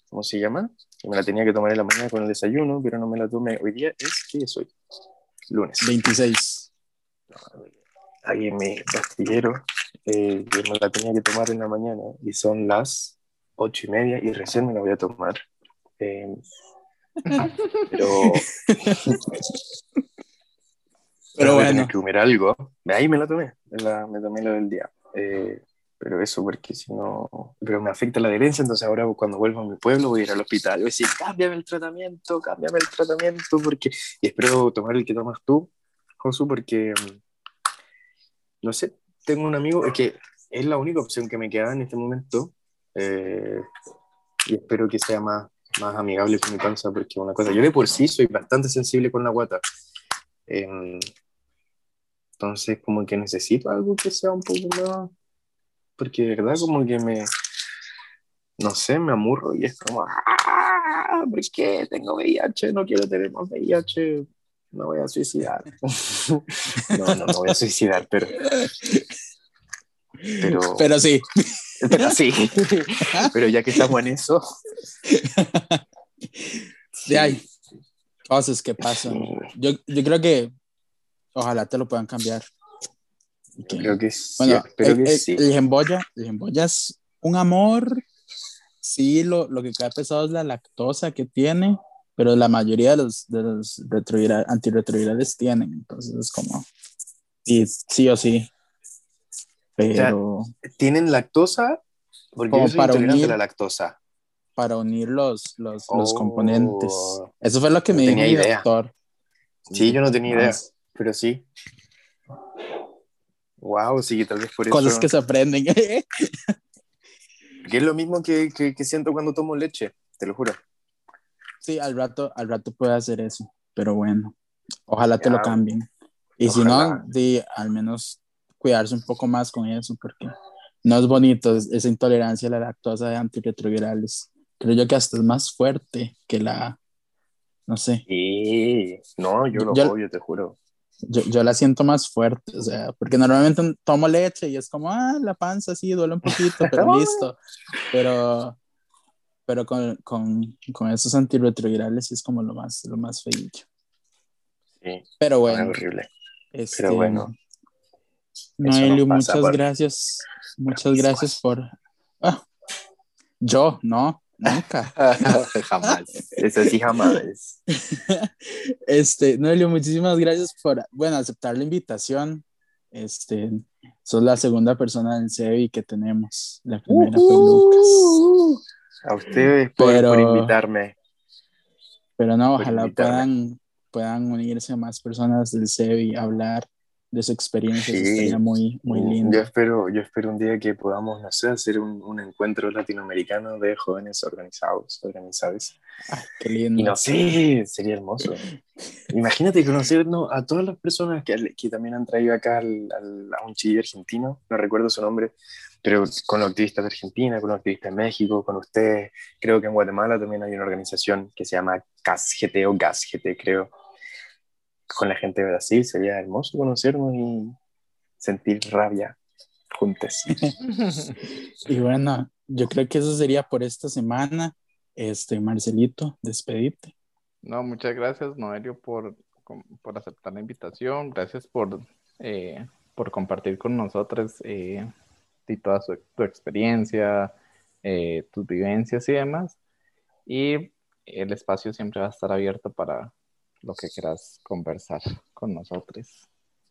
¿cómo se llama? Que me la tenía que tomar en la mañana con el desayuno, pero no me la tomé. Hoy día es que soy lunes. 26. Ahí en mi pastillero, eh, yo me la tenía que tomar en la mañana y son las ocho y media y recién me la voy a tomar. Eh, [laughs] pero. pero bueno. que comer algo. Ahí me la tomé, me, la, me tomé la del día. Eh, pero eso porque si no, pero me afecta la adherencia, entonces ahora cuando vuelvo a mi pueblo voy a ir al hospital, voy a decir, cámbiame el tratamiento, cámbiame el tratamiento, porque, y espero tomar el que tomas tú, Josu, porque, mm, no sé, tengo un amigo, es que es la única opción que me queda en este momento, eh, y espero que sea más, más amigable con mi panza, porque una cosa, yo de por sí soy bastante sensible con la guata, eh, entonces como que necesito algo que sea un poco más porque de verdad como que me, no sé, me amurro y es como, ¡ah! ¿Por qué tengo VIH? No quiero tener más VIH, me voy a suicidar. [laughs] no, no me voy a suicidar, pero... Pero, [laughs] pero sí. [laughs] Pero sí. pero ya que estamos en eso... Sí. Hay. cosas que pasan. Yo, yo creo que ojalá te lo puedan cambiar. Creo que sí. Bueno, el, que el- sí. el Gemboya, el Gemboya es un amor. Sí, lo, lo que cae pesado es la lactosa que tiene, pero la mayoría de los, de los retroviral- antirretrovirales tienen, entonces es como, sí, sí o sí. Pero ¿Tienen lactosa? Porque Como yo soy para unir- a la lactosa. para unir los, los, los Oh. componentes. Eso fue lo que No me dijo idea. doctor. Sí, yo no tenía idea, pero sí. Wow, sí, tal vez por Cosas eso. que se aprenden. [laughs] Que es lo mismo que, que, que siento cuando tomo leche, te lo juro. sí, al rato, al rato puede hacer eso, pero bueno, ojalá te Ya. lo cambien. Y si Ojalá. no, di, al menos cuidarse un poco más con eso, porque no es bonito es- esa intolerancia a la lactosa de antirretrovirales. Creo yo que hasta es más fuerte que la, no sé, Sí, no, yo lo Yo- odio, te juro. Yo, yo la siento más fuerte, o sea, porque normalmente tomo leche y es como, ah, la panza sí, duele un poquito, [laughs] pero listo. Pero, pero con, con, con esos antirretrovirales es como lo más, lo más feillo. Sí, Pero es bueno, horrible. este, pero bueno, Noelio, muchas por- gracias. Muchas gracias por. Ah, yo, no, nunca. [laughs] jamás. Eso sí, jamás. [laughs] Este, Noelio, muchísimas gracias por, bueno, aceptar la invitación. Este, sos la segunda persona del CEBI que tenemos. La primera fue Lucas. A ustedes por, Pero- por invitarme. Pero no, por ojalá invitarme. puedan, puedan unirse más personas del CEBI a hablar de su experiencia. Sí. estaría muy, muy Yo lindo. espero, yo espero un día que podamos, no sé, hacer un, un encuentro latinoamericano de jóvenes organizados, organizados. Ay, qué lindo. Y no sé, sería hermoso. [laughs] Imagínate conocernos a todas las personas que, que también han traído acá al- al- a un chile argentino, no recuerdo su nombre, pero con los activistas de Argentina, con los activistas de México, con ustedes. Creo que en Guatemala también hay una organización que se llama GASGT o GASGT, creo. Con la gente de Brasil sería hermoso conocernos y sentir rabia juntos. [laughs] Y bueno, yo creo que eso sería por esta semana. Este, Marcelito, despedite. No, muchas gracias, Noelio, por, por aceptar la invitación. Gracias por, eh, por compartir con nosotros eh, y toda su- tu experiencia, eh, tus vivencias y demás. Y el espacio siempre va a estar abierto para lo que quieras conversar con nosotros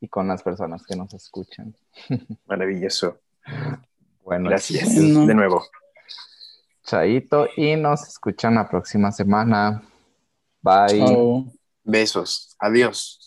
y con las personas que nos escuchan. [laughs] Maravilloso. Bueno, Gracias No. de nuevo. Chaito y nos escuchan la próxima semana. Bye. Chao. Besos. Adiós.